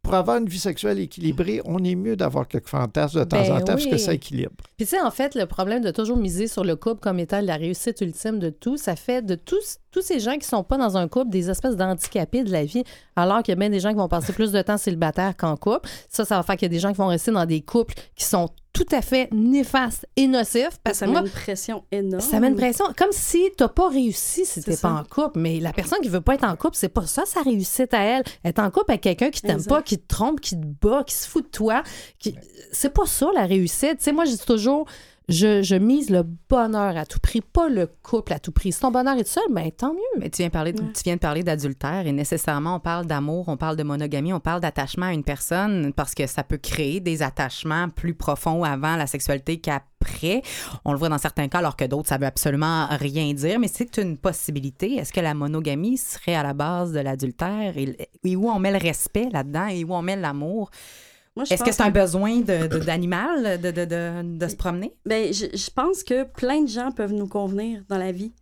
pour avoir une vie sexuelle équilibrée, on est mieux d'avoir quelques fantasmes de temps ben en temps parce que ça équilibre. Puis tu sais, en fait, le problème de toujours miser sur le couple comme étant la réussite ultime de tout, ça fait de tous, tous ces gens qui sont pas dans un couple des espèces d'handicapés de la vie, alors qu'il y a bien des gens qui vont passer plus de temps célibataires qu'en couple. Ça, ça va faire qu'il y a des gens qui vont rester dans des couples qui sont tout à fait néfaste et nocif. Parce ça met une pression énorme. Ça met une pression. Comme si tu n'as pas réussi si tu n'es pas en couple. Mais la personne qui veut pas être en couple, c'est pas ça sa réussite à elle. Être en couple avec quelqu'un qui t'aime pas, qui te trompe, qui te bat, qui se fout de toi. Qui... C'est pas ça la réussite. Tu sais, moi, je dis toujours je, mise le bonheur à tout prix, pas le couple à tout prix. Si ton bonheur est seul, ben tant mieux. Mais tu viens, parler de, tu viens de parler d'adultère et nécessairement, on parle d'amour, on parle de monogamie, on parle d'attachement à une personne parce que ça peut créer des attachements plus profonds avant la sexualité qu'après. On le voit dans certains cas, alors que d'autres, ça veut absolument rien dire, mais c'est une possibilité. Est-ce que la monogamie serait à la base de l'adultère? Et, et où on met le respect là-dedans et où on met l'amour? Est-ce que c'est un besoin d'animal de, de, de, de, se promener? Bien, je, je pense que plein de gens peuvent nous convenir dans la vie.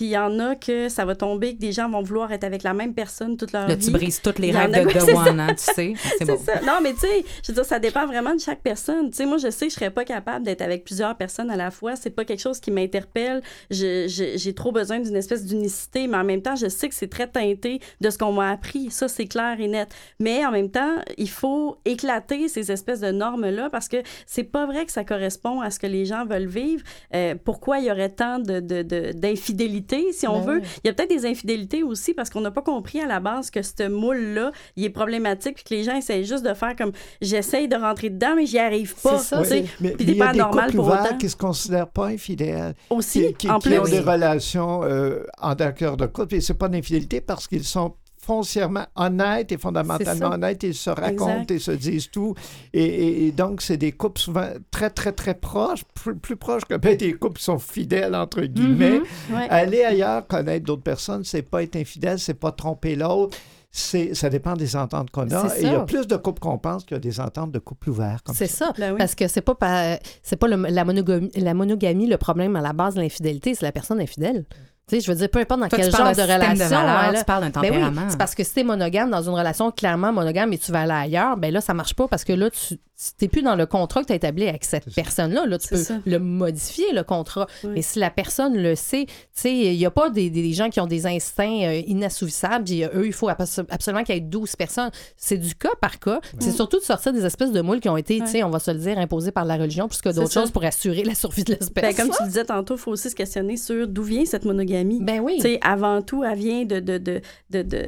Puis il y en a que ça va tomber, que des gens vont vouloir être avec la même personne toute leur vie. Là, tu brises toutes les règles de, <laughs> de One, hein, tu sais. <laughs> C'est bon. ça. Non, mais tu sais, je veux dire, ça dépend vraiment de chaque personne. Tu sais, moi, je sais que je serais pas capable d'être avec plusieurs personnes à la fois. C'est pas quelque chose qui m'interpelle. J'ai trop besoin d'une espèce d'unicité, mais en même temps, je sais que c'est très teinté de ce qu'on m'a appris. Ça, c'est clair et net. Mais en même temps, il faut éclater ces espèces de normes-là parce que c'est pas vrai que ça correspond à ce que les gens veulent vivre. Euh, pourquoi il y aurait tant d'infidélité? De, si on ben veut. Il y a peut-être des infidélités aussi parce qu'on n'a pas compris à la base que ce moule-là, il est problématique puis que les gens essayent juste de faire comme j'essaye de rentrer dedans, mais j'y arrive pas. Ça. Oui. Mais, puis il y a des couples ouverts qui se considèrent pas infidèles. Aussi, qui, en plus. ont des relations euh, en cœur de couple et c'est pas d'infidélité parce qu'ils sont foncièrement honnêtes et fondamentalement honnêtes. Ils se racontent et se disent tout. Et, donc, c'est des couples souvent très, très, très proches, plus, proches que des couples qui sont fidèles, entre guillemets. Mm-hmm. Aller ailleurs, connaître d'autres personnes, c'est pas être infidèle, c'est pas tromper l'autre c'est ça dépend des ententes qu'on a. Et il y a plus de couples qu'on pense qu'il y a des ententes de couples ouverts. C'est ça, ben parce que c'est pas c'est pas la, monogamie, la monogamie le problème à la base de l'infidélité, c'est la personne infidèle. Je veux dire, peu importe dans quel genre de, relation. De tu parles d'un tempérament. Ben oui, c'est parce que si t'es monogame dans une relation clairement monogame et tu vas aller ailleurs, ben là, ça marche pas parce que là, tu n'es plus dans le contrat que tu as établi avec cette personne-là. Là, tu peux le modifier, le contrat. Mais si la personne le sait, tu sais, il n'y a pas des, des, gens qui ont des instincts euh, inassoufissables. eux, il faut absolument qu'il y ait 12 personnes. C'est du cas par cas. C'est surtout de sortir des espèces de moules qui ont été, tu sais, on va se le dire, imposées par la religion plus que d'autres choses pour assurer la survie de l'espèce. Ben, comme tu disais tantôt, il faut aussi se questionner sur d'où vient cette monogamie ben oui. avant tout, elle vient de, de, de, de,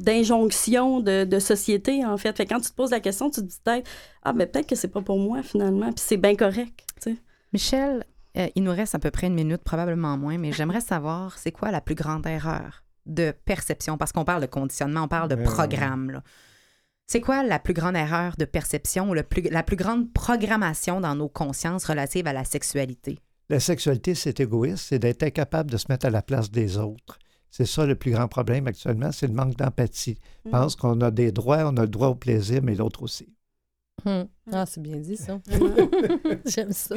d'injonction de, société, en fait. Fait quand tu te poses la question, tu te dis peut-être, ah, ben peut-être que c'est pas pour moi, finalement, puis c'est bien correct, Michel, euh, il nous reste à peu près une minute, probablement moins, mais j'aimerais savoir, c'est quoi la plus grande erreur de perception? Parce qu'on parle de conditionnement, on parle de programme, là. C'est quoi la plus grande erreur de perception ou le plus, la plus grande programmation dans nos consciences relatives à la sexualité? La sexualité, c'est égoïste, c'est d'être incapable de se mettre à la place des autres. C'est ça le plus grand problème actuellement, c'est le manque d'empathie. Je mm. pense qu'on a des droits, on a le droit au plaisir, mais l'autre aussi. Hmm. Ah, c'est bien dit, ça. <laughs> J'aime ça.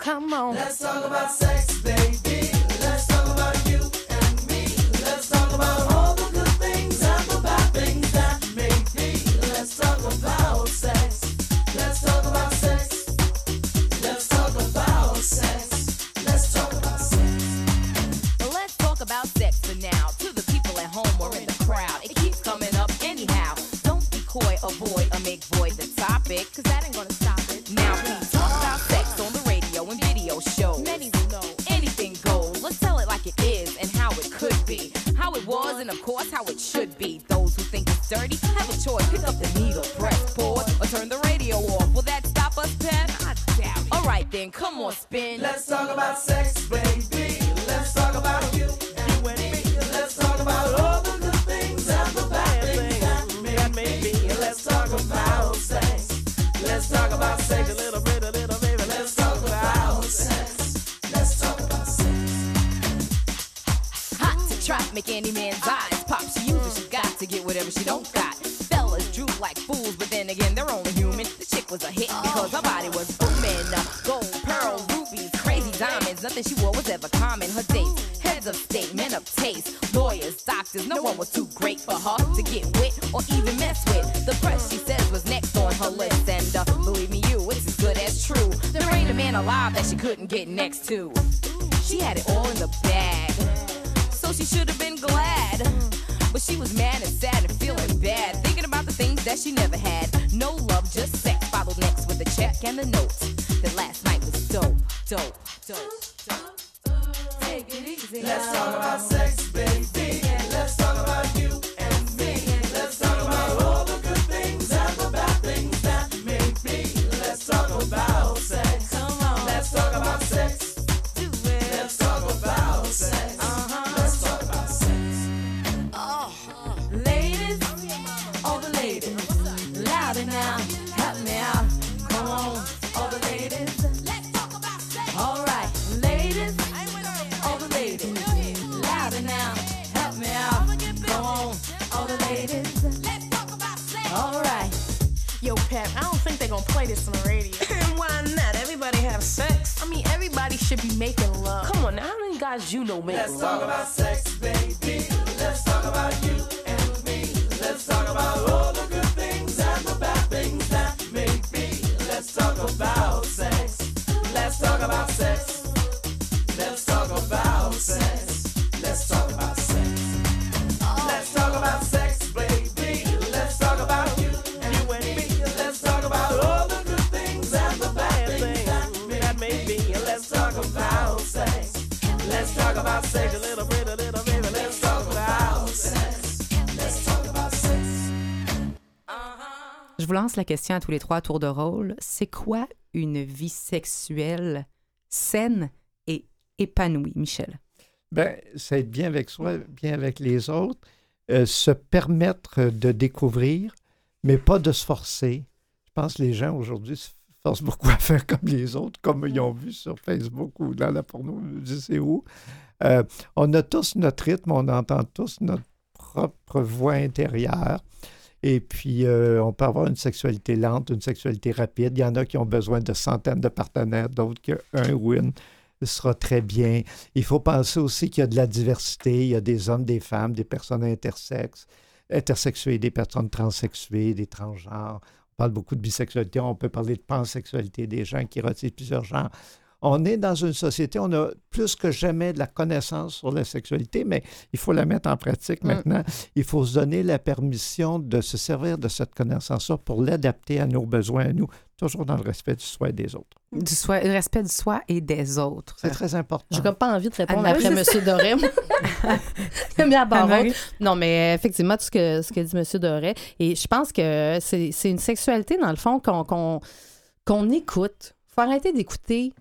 Come on. Let's talk about sex, baby. Doubt it. Alright then, come on, spin. Let's talk about sex, baby. Let's talk about you, you and me. Let's talk about all the good things and the bad things that may be. Let's talk about sex. Let's talk about sex a little bit, a little baby. Let's talk about sex. Let's talk about sex. Hot to trap, make any man's eyes pop. She uses, she got to get whatever she don't got. Fellas droop like fools, but then again, they're only human. Was a hit because her body was booming. Uh, Gold, pearl, rubies, crazy diamonds. Nothing she wore was ever common. Her dates, heads of state, men of taste, lawyers, doctors. No one was too great for her to get with or even mess with. The press, she says, was next on her list. And uh, believe me, you, it's as good as true. There ain't a man alive that she couldn't get next to. She had it all in the bag so she should have been glad. But she was mad and sad and feeling bad, thinking about the things that she never had. No love, just sex. Check and the note. That last night was dope, dope, dope, dope. Take it easy. Let's talk about sex, baby. Gonna play this on the radio. <laughs> Why not? Everybody have sex. I mean, everybody should be making love. Come on, now, how many guys you know make Let's love? talk about sex, baby. Let's talk about you and me. Let's talk about all the good things and the bad things that may be. Let's talk about sex. Let's talk about sex. Let's talk about sex. Let's talk about sex. Let's talk about sex, about sex a little bit, a little baby. Let's talk about sex. Let's talk about sex. Je vous lance la question à tous les trois à tour de rôle. C'est quoi une vie sexuelle saine et épanouie, Michel? Ben, c'est être bien avec soi, bien avec les autres, euh, se permettre de découvrir, mais pas de se forcer. Je pense que les gens aujourd'hui se forcent beaucoup à faire comme les autres, comme ils ont vu sur Facebook ou dans la porno, je sais où. Euh, on a tous notre rythme, on entend tous notre propre voix intérieure. Et puis, euh, on peut avoir une sexualité lente, une sexualité rapide. Il y en a qui ont besoin de centaines de partenaires, d'autres qu'un ou une sera très bien. Il faut penser aussi qu'il y a de la diversité. Il y a des hommes, des femmes, des personnes intersexes, intersexuées, des personnes transsexuées, des transgenres. On parle beaucoup de bisexualité. On peut parler de pansexualité, des gens qui retirent plusieurs genres. On est dans une société, on a plus que jamais de la connaissance sur la sexualité, mais il faut la mettre en pratique Mm. maintenant. Il faut se donner la permission de se servir de cette connaissance-là pour l'adapter à nos besoins, à nous, toujours dans le respect du soi et des autres. Du soi- le respect du soi et des autres. C'est très important. J'ai comme pas envie de répondre après M. Doré. <laughs> Haute. Non, mais effectivement, tout ce que, ce que dit M. Doré. Et je pense que c'est c'est une sexualité, dans le fond, qu'on qu'on qu'on écoute. faut arrêter d'écouter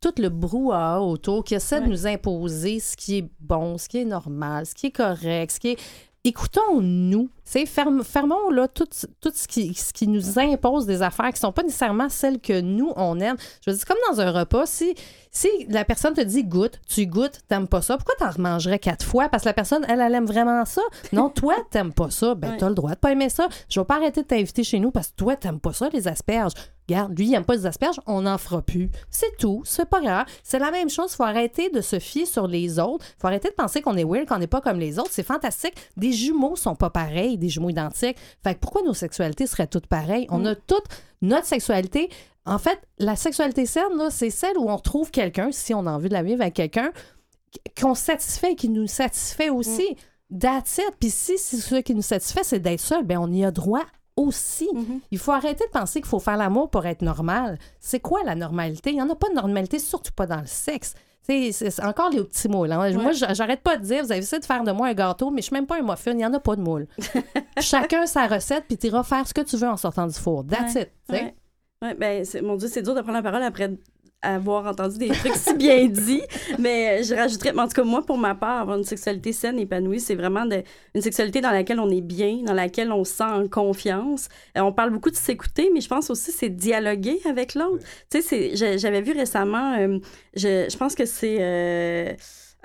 tout le brouhaha autour qui essaie de nous imposer ce qui est bon, ce qui est normal, ce qui est correct, ce qui est... Écoutons-nous. Fermons là tout, tout ce, qui, ce qui nous impose des affaires qui sont pas nécessairement celles que nous, on aime. Je veux dire, c'est comme dans un repas, si, si la personne te dit goûte, tu goûtes, t'aimes pas ça, pourquoi t'en remangerais quatre fois? Parce que la personne, elle, elle aime vraiment ça. Non, <laughs> toi, t'aimes pas ça. Ben, t'as le droit de pas aimer ça. Je vais pas arrêter de t'inviter chez nous parce que toi, t'aimes pas ça, les asperges. Regarde, lui, il aime pas les asperges, on n'en fera plus. C'est tout, c'est pas grave. C'est la même chose, faut arrêter de se fier sur les autres. faut arrêter de penser qu'on est weird, qu'on n'est pas comme les autres. C'est fantastique. Des jumeaux sont pas pareils, des jumeaux identiques. Fait que pourquoi nos sexualités seraient toutes pareilles? On a toute notre sexualité. En fait, la sexualité saine, c'est celle où on retrouve quelqu'un, si on a envie de la vivre avec quelqu'un, qu'on satisfait qui nous satisfait aussi. That's it. Puis si, si ce qui nous satisfait, c'est d'être seul, ben on y a droit aussi. Mhm. Il faut arrêter de penser qu'il faut faire l'amour pour être normal. C'est quoi la normalité? Il n'y en a pas de normalité, surtout pas dans le sexe. C'est encore les petits moules. hein. Moi, j'- j'arrête pas de dire, vous avez essayé de faire de moi un gâteau, mais je suis même pas un muffin, il n'y en a pas de moule. <laughs> Chacun sa recette, puis tu iras faire ce que tu veux en sortant du four. That's Ouais, it. Ouais. Ben, mon Dieu, c'est dur de prendre la parole après avoir entendu des trucs si bien dits. <laughs> Mais euh, je rajouterais, en tout cas, moi, pour ma part, avoir une sexualité saine, épanouie, c'est vraiment de- une sexualité dans laquelle on est bien, dans laquelle on se sent en confiance. Euh, on parle beaucoup de s'écouter, mais je pense aussi c'est dialoguer avec l'autre. Tu sais, j'avais vu récemment, euh, je, je pense que c'est. euh,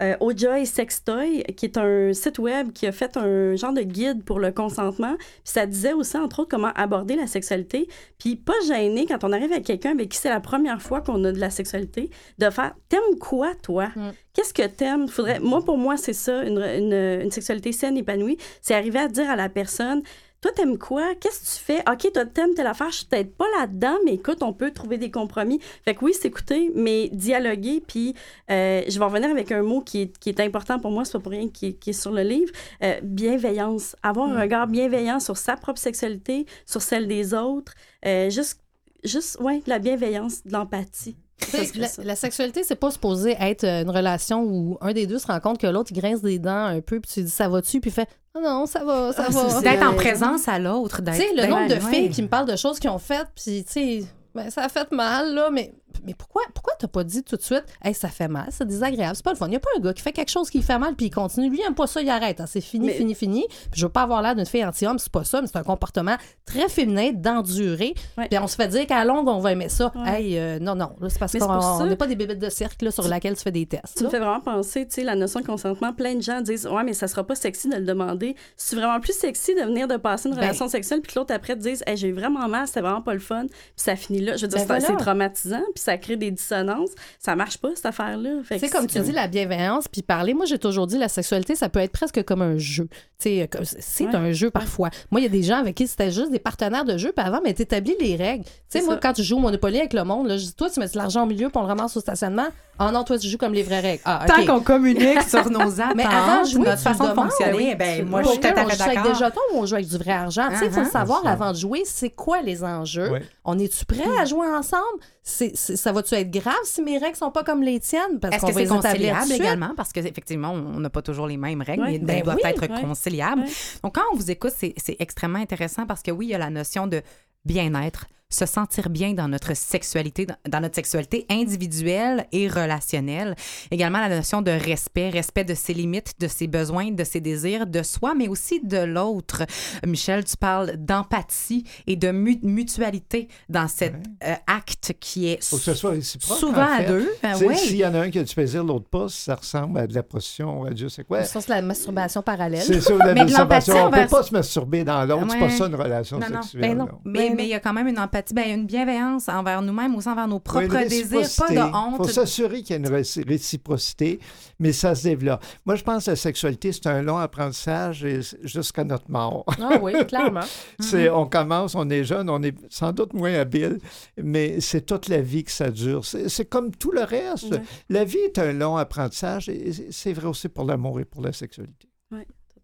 euh, Ojoy Sextoy, qui est un site web qui a fait un genre de guide pour le consentement. Puis ça disait aussi, entre autres, comment aborder la sexualité. Puis pas gêné quand on arrive avec quelqu'un avec qui c'est la première fois qu'on a de la sexualité, de faire T'aimes quoi, toi? Mm. Qu'est-ce que t'aimes Faudrait... Moi, pour moi, c'est ça, une, une, une sexualité saine, épanouie. C'est arriver à dire à la personne toi, t'aimes quoi? Qu'est-ce que tu fais? OK, toi, t'aimes telle affaire, je suis peut-être pas là-dedans, mais écoute, on peut trouver des compromis. Fait que oui, s'écouter, mais dialoguer, puis euh, je vais revenir avec un mot qui est, qui est important pour moi, c'est pas pour rien qui est, qui est sur le livre, euh, bienveillance. Avoir un regard bienveillant sur sa propre sexualité, sur celle des autres, euh, juste, juste, ouais, de la bienveillance, de l'empathie. <laughs> Tu La, sexualité, c'est pas supposé être euh, une relation où un des deux se rend compte que l'autre grince des dents un peu, puis tu dis ça va-tu, puis il fait non, non, ça va, ça Ah, va. c'est- D'être en présence à l'autre. Tu d'être- sais, le nombre de ouais. filles qui me parlent de choses qu'ils ont faites, puis tu sais, ben, ça a fait mal, là, mais, mais pourquoi, pourquoi t'as pas dit tout de suite, hey, ça fait mal, c'est désagréable, c'est pas le fun. Il y a pas un gars qui fait quelque chose qui fait mal, puis il continue. Lui, il aime pas ça, il arrête. hein. C'est fini, Mais- fini, fini. Puis je veux pas avoir l'air d'une fille anti-homme, c'est pas ça, mais c'est un comportement très féminin, d'endurer. Ouais. Puis on se fait dire qu'à longue, on va aimer ça. Ouais. Hey, euh, non, non, c'est parce qu'on ça- n'est pas des bébés de cirque là, sur laquelle tu fais des tests. Tu me là. fais vraiment penser, tu sais, la notion de consentement. Plein de gens disent, ouais, mais ça sera pas sexy de le demander. C'est vraiment plus sexy de venir de passer une Ben. relation sexuelle, puis que l'autre après te dise, hey, j'ai eu vraiment mal, c'était vraiment pas le fun, puis ça finit là. Je veux dire, Ben c'est- voilà. traumatisant, puis ça crée des dissonances. Ça marche pas, cette affaire-là. Fait Tu sais, que comme tu dis, la bienveillance, puis parler, moi, j'ai toujours dit, la sexualité, ça peut être presque comme un jeu. Tu sais, comme- c'est Ouais. un jeu parfois. Moi, il y a des gens avec qui c'était juste des partenaires de jeu, puis avant, mais t'établis les règles. Tu sais, C'est moi, ça. quand tu joues au Monopoly avec le monde, là, je dis, toi, tu mets de l'argent au milieu, puis on le ramasse au stationnement. Ah non, toi, tu joues comme les vraies règles. Ah, Tant qu'on communique sur nos attentes, <laughs> Mais avant de jouer, notre façon de fonctionner, oui, ben, moi, je suis tout à on fait joue avec des d'accord. jetons ou on joue avec du vrai argent. Tu sais, il faut Uh-huh. le savoir C'est ça. avant de jouer, c'est quoi les enjeux? Oui. On est-tu prêt à jouer ensemble? Ça va-tu être grave si mes règles sont pas comme les tiennes? Parce Est-ce qu'on que va c'est conciliable également? Parce qu'effectivement, on n'a pas toujours les mêmes règles, Ouais. mais Ben elles doivent oui, être ouais. conciliables. Ouais. Donc, quand on vous écoute, c'est c'est extrêmement intéressant parce que oui, il y a la notion de bien-être, se sentir bien dans notre sexualité, dans- notre sexualité individuelle et relationnelle. Également la notion de respect, respect de ses limites, de ses besoins, de ses désirs, de soi, mais aussi de l'autre. Michel, tu parles d'empathie et de mu- mutualité dans cet euh, acte qui est faut que ce soit réciproque. souvent en à deux. Ben. S'il y en a un qui a du plaisir, l'autre pas, ça ressemble à de la position ou à Dieu sait quoi. Ça, c'est la masturbation parallèle. C'est ça, la masturbation. l'empathie On ne peut pas se masturber dans l'autre. C'est Ouais. pas ça une relation Non, non. sexuelle. Ben non. Mais Ben mais il y a quand même une empathie, ben, une bienveillance envers nous-mêmes, aussi envers nos Oui, propres désirs, pas de Il faut honte. s'assurer qu'il y a une réci- réciprocité, mais ça se développe. Moi, je pense que la sexualité, c'est un long apprentissage jusqu'à notre mort. Ah oui, <laughs> clairement. C'est, on commence, on est jeune, on est sans doute moins habile, mais c'est toute la vie que ça dure. C'est, comme tout le reste. Ouais. La vie est un long apprentissage et c'est vrai aussi pour l'amour et pour la sexualité.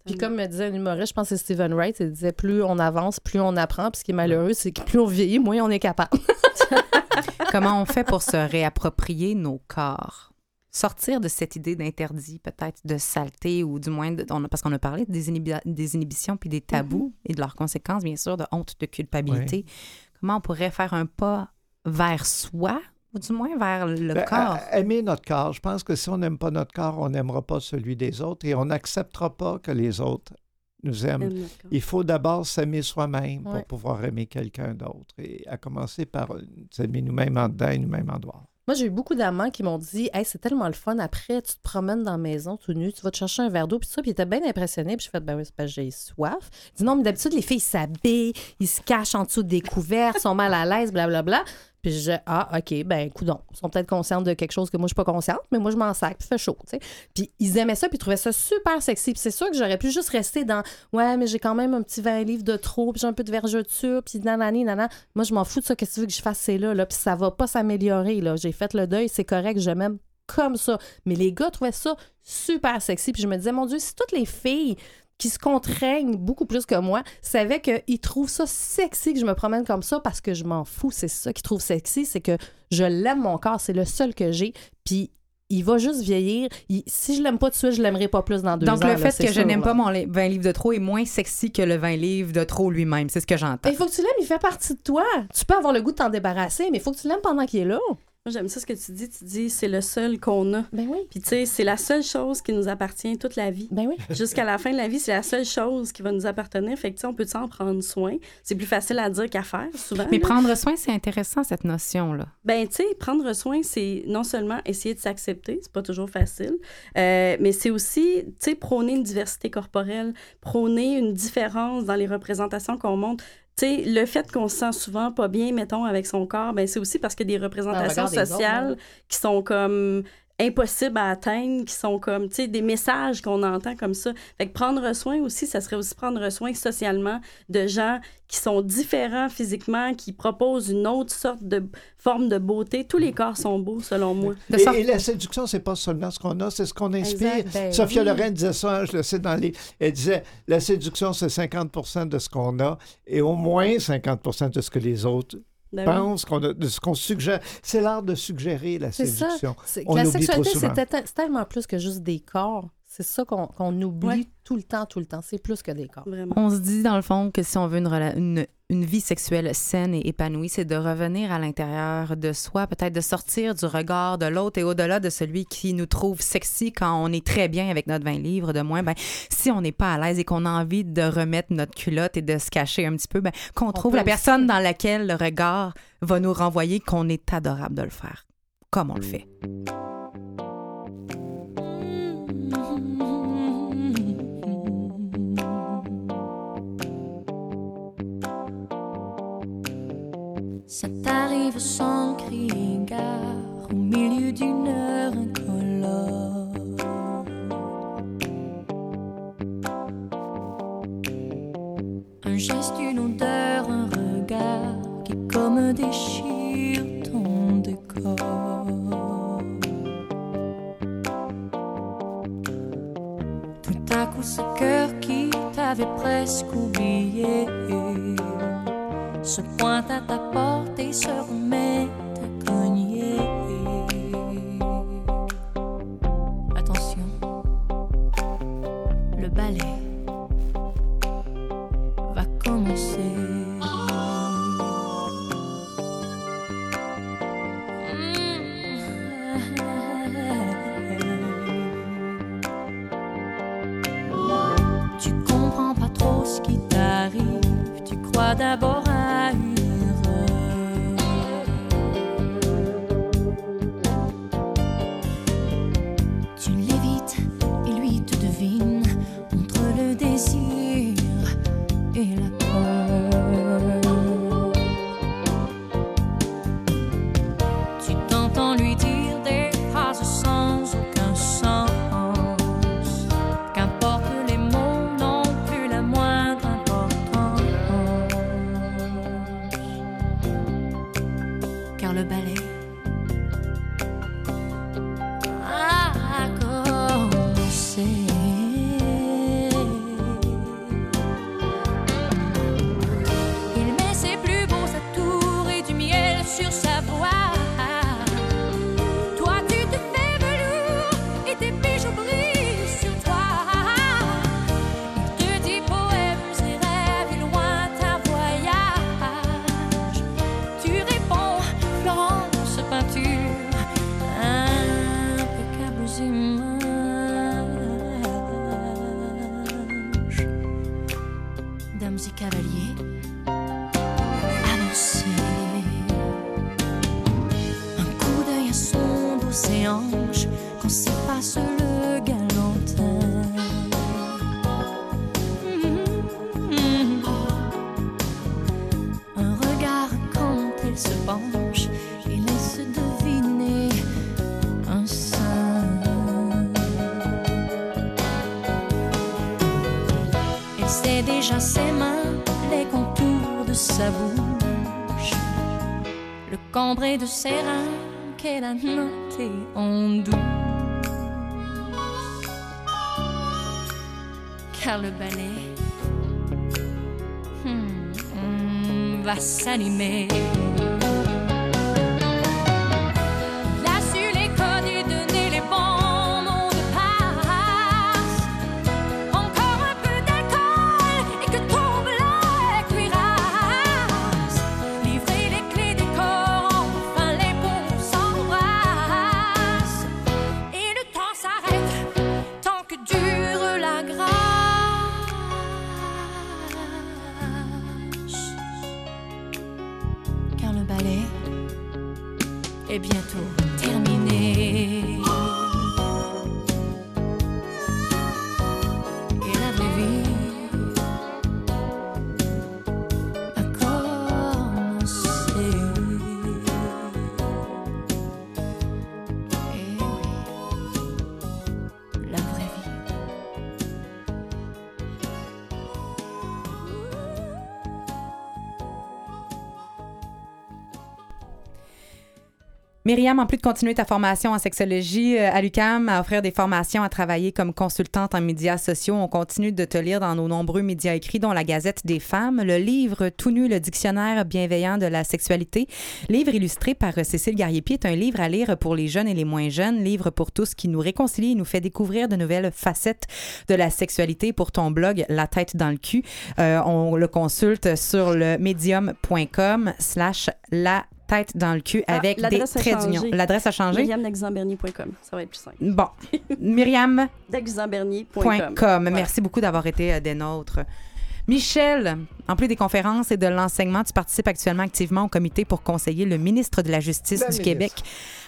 Puis comme me disait un humoriste, je pense que c'est Stephen Wright, il disait plus on avance, plus on apprend. Puis ce qui est malheureux, c'est que plus on vieillit, moins on est capable. <laughs> Comment on fait pour se réapproprier nos corps? Sortir de cette idée d'interdit, peut-être de saleté, ou du moins, de- on a- parce qu'on a parlé des, inhibi- des inhibitions puis des tabous et de leurs conséquences, bien sûr, de honte, de culpabilité. Comment on pourrait faire un pas vers soi, ou du moins vers le Ben, corps? aimer notre corps. Je pense que si on n'aime pas notre corps, on n'aimera pas celui des autres et on n'acceptera pas que les autres nous aiment. Il faut d'abord s'aimer soi-même Ouais. pour pouvoir aimer quelqu'un d'autre et à commencer par euh, s'aimer nous-mêmes en dedans et nous-mêmes en dehors. Moi, j'ai eu beaucoup d'amants qui m'ont dit Hey, c'est tellement le fun. Après, tu te promènes dans la maison tout nu, tu vas te chercher un verre d'eau, puis ça. Puis ils étaient bien impressionnés. Puis je fais Ben oui, c'est parce que j'ai soif. Ils disent Non, mais d'habitude, les filles s'habillent, ils se cachent en dessous des couverts, sont mal à l'aise, blablabla. Puis je Ah, OK, ben, coudon. Ils sont peut-être conscients de quelque chose que moi, je suis pas consciente, mais moi, je m'en sac, puis fait chaud, tu sais. Puis ils aimaient ça, puis ils trouvaient ça super sexy. Puis c'est sûr que j'aurais pu juste rester dans Ouais, mais j'ai quand même un petit 20 livres de trop, puis j'ai un peu de vergeture, puis nanani, nanana. Moi, je m'en fous de ça. Qu'est-ce que tu veux que je fasse? C'est là, là. Puis ça va pas s'améliorer, là. J'ai fait le deuil, c'est correct, je m'aime comme ça. Mais les gars trouvaient ça super sexy. Puis je me disais, mon Dieu, si toutes les filles qui se contraignent beaucoup plus que moi, savaient qu'ils trouvent ça sexy que je me promène comme ça parce que je m'en fous. C'est ça qu'ils trouvent sexy, c'est que je l'aime mon corps, c'est le seul que j'ai. Puis il va juste vieillir. Il- si je l'aime pas tout de suite, je l'aimerais pas plus dans deux Donc, ans. le là, fait que je n'aime pas mon li- 20 livres de trop est moins sexy que le 20 livres de trop lui-même. C'est ce que j'entends. Il faut que tu l'aimes, il fait partie de toi. Tu peux avoir le goût de t'en débarrasser, mais il faut que tu l'aimes pendant qu'il est là. Moi, j'aime ça ce que tu dis. Tu dis, c'est le seul qu'on a. Ben oui. Puis, tu sais, c'est la seule chose qui nous appartient toute la vie. Ben oui. <laughs> Jusqu'à la fin de la vie, c'est la seule chose qui va nous appartenir. Fait que, tu sais, on peut s'en prendre soin? C'est plus facile à dire qu'à faire, souvent. Mais là. prendre soin, c'est intéressant, cette notion-là. Ben, tu sais, prendre soin, c'est non seulement essayer de s'accepter, c'est pas toujours facile, euh, mais c'est aussi, tu sais, prôner une diversité corporelle, prôner une différence dans les représentations qu'on montre. Sais, le fait qu'on se sent souvent pas bien, mettons, avec son corps, ben, c'est aussi parce qu'il y a des représentations des autres, sociales qui sont comme impossibles à atteindre, qui sont comme, tu sais, des messages qu'on entend comme ça. Fait que prendre soin aussi, ça serait aussi prendre soin socialement de gens qui sont différents physiquement, qui proposent une autre sorte de forme de beauté. Tous les corps sont beaux, selon moi. Et, la séduction, c'est pas seulement ce qu'on a, c'est ce qu'on inspire. Exact, ben Sophia oui. Loren disait ça, je le sais dans les. Elle disait la séduction, c'est 50% de ce qu'on a et au moins 50% de ce que les autres Ben oui. pensent, qu'on de ce qu'on suggère. C'est l'art de suggérer la ça. séduction. On la sexualité, c'est tellement plus que juste des corps. C'est ça qu'on qu'on oublie Ouais. tout le temps, tout le temps. C'est plus que des corps. Vraiment. On se dit, dans le fond, que si on veut une, rela- une, une vie sexuelle saine et épanouie, c'est de revenir à l'intérieur de soi, peut-être de sortir du regard de l'autre et au-delà de celui qui nous trouve sexy quand on est très bien avec notre 20 livres de moins. Ben, si on n'est pas à l'aise et qu'on a envie de remettre notre culotte et de se cacher un petit peu, ben, qu'on trouve la aussi. personne dans laquelle le regard va nous renvoyer qu'on est adorable de le faire, comme on le fait. Ça t'arrive sans crier gare au milieu d'une heure incolore. Un geste, une odeur, un regard qui comme déchire ton décor. Tout à coup, ce cœur qui t'avait presque oublié se pointe à ta porte et se remet ses hanches quand s'y passe le galantin. Un regard quand il se penche et laisse deviner un sein. Elle sait déjà ses mains, les contours de sa bouche, le cambré de ses reins qu'elle a noté en douce. car le ballet hmm, va s'animer. Myriam, en plus de continuer ta formation en sexologie euh, à l'UCAM, à offrir des formations, à travailler comme consultante en médias sociaux, on continue de te lire dans nos nombreux médias écrits, dont la Gazette des femmes, le livre Tout nu, le dictionnaire bienveillant de la sexualité, livre illustré par euh, Cécile Garriépied, est un livre à lire pour les jeunes et les moins jeunes, livre pour tous qui nous réconcilie et nous fait découvrir de nouvelles facettes de la sexualité pour ton blog La tête dans le cul. Euh, on le consulte sur le medium.com slash la tête dans le cul Ah, avec des traits d'union. L'adresse a changé? myriamdexambernier.com. Ça va être plus simple. Bon. <laughs> Myriam. Merci beaucoup d'avoir été euh, des nôtres. Michel, en plus des conférences et de l'enseignement, tu participes actuellement activement au comité pour conseiller le ministre de la Justice La du ministre. Québec.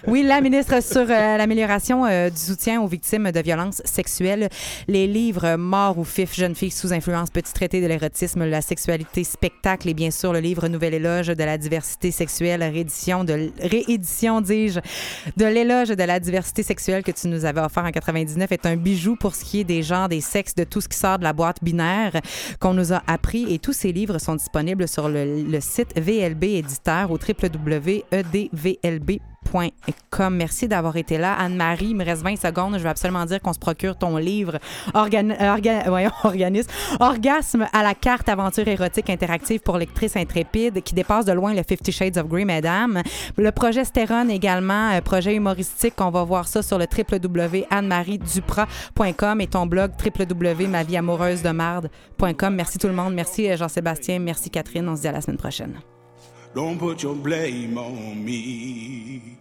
Oui, la ministre sur euh, l'amélioration euh, du soutien aux victimes de violences sexuelles. Les livres Mort ou Fif, jeune fille sous influence, petit traité de l'érotisme, la sexualité, spectacle et bien sûr le livre Nouvel éloge de la diversité sexuelle, réédition de réédition, dis-je, de l'éloge de la diversité sexuelle que tu nous avais offert en 99 est un bijou pour ce qui est des genres, des sexes, de tout ce qui sort de la boîte binaire qu'on nous a appris. Et tous ces livres sont disponibles sur le, le site VLB Éditeur au www.edvlb.com. Merci d'avoir été là. Anne-Marie, il me reste 20 secondes. Je veux absolument dire qu'on se procure ton livre organisme, Orgasme à la carte aventure érotique interactive pour lectrice intrépide qui dépasse de loin le Fifty Shades of Grey, mesdames. Le projet Stérone également, euh, projet humoristique. On va voir ça sur le www.annemarieduprat.com et ton blog www.mavieamoureuse-de-marde.com. Merci tout le monde. Merci euh, Jean-Sébastien. Merci Catherine. On se dit à la semaine prochaine. Don't put your blame on me.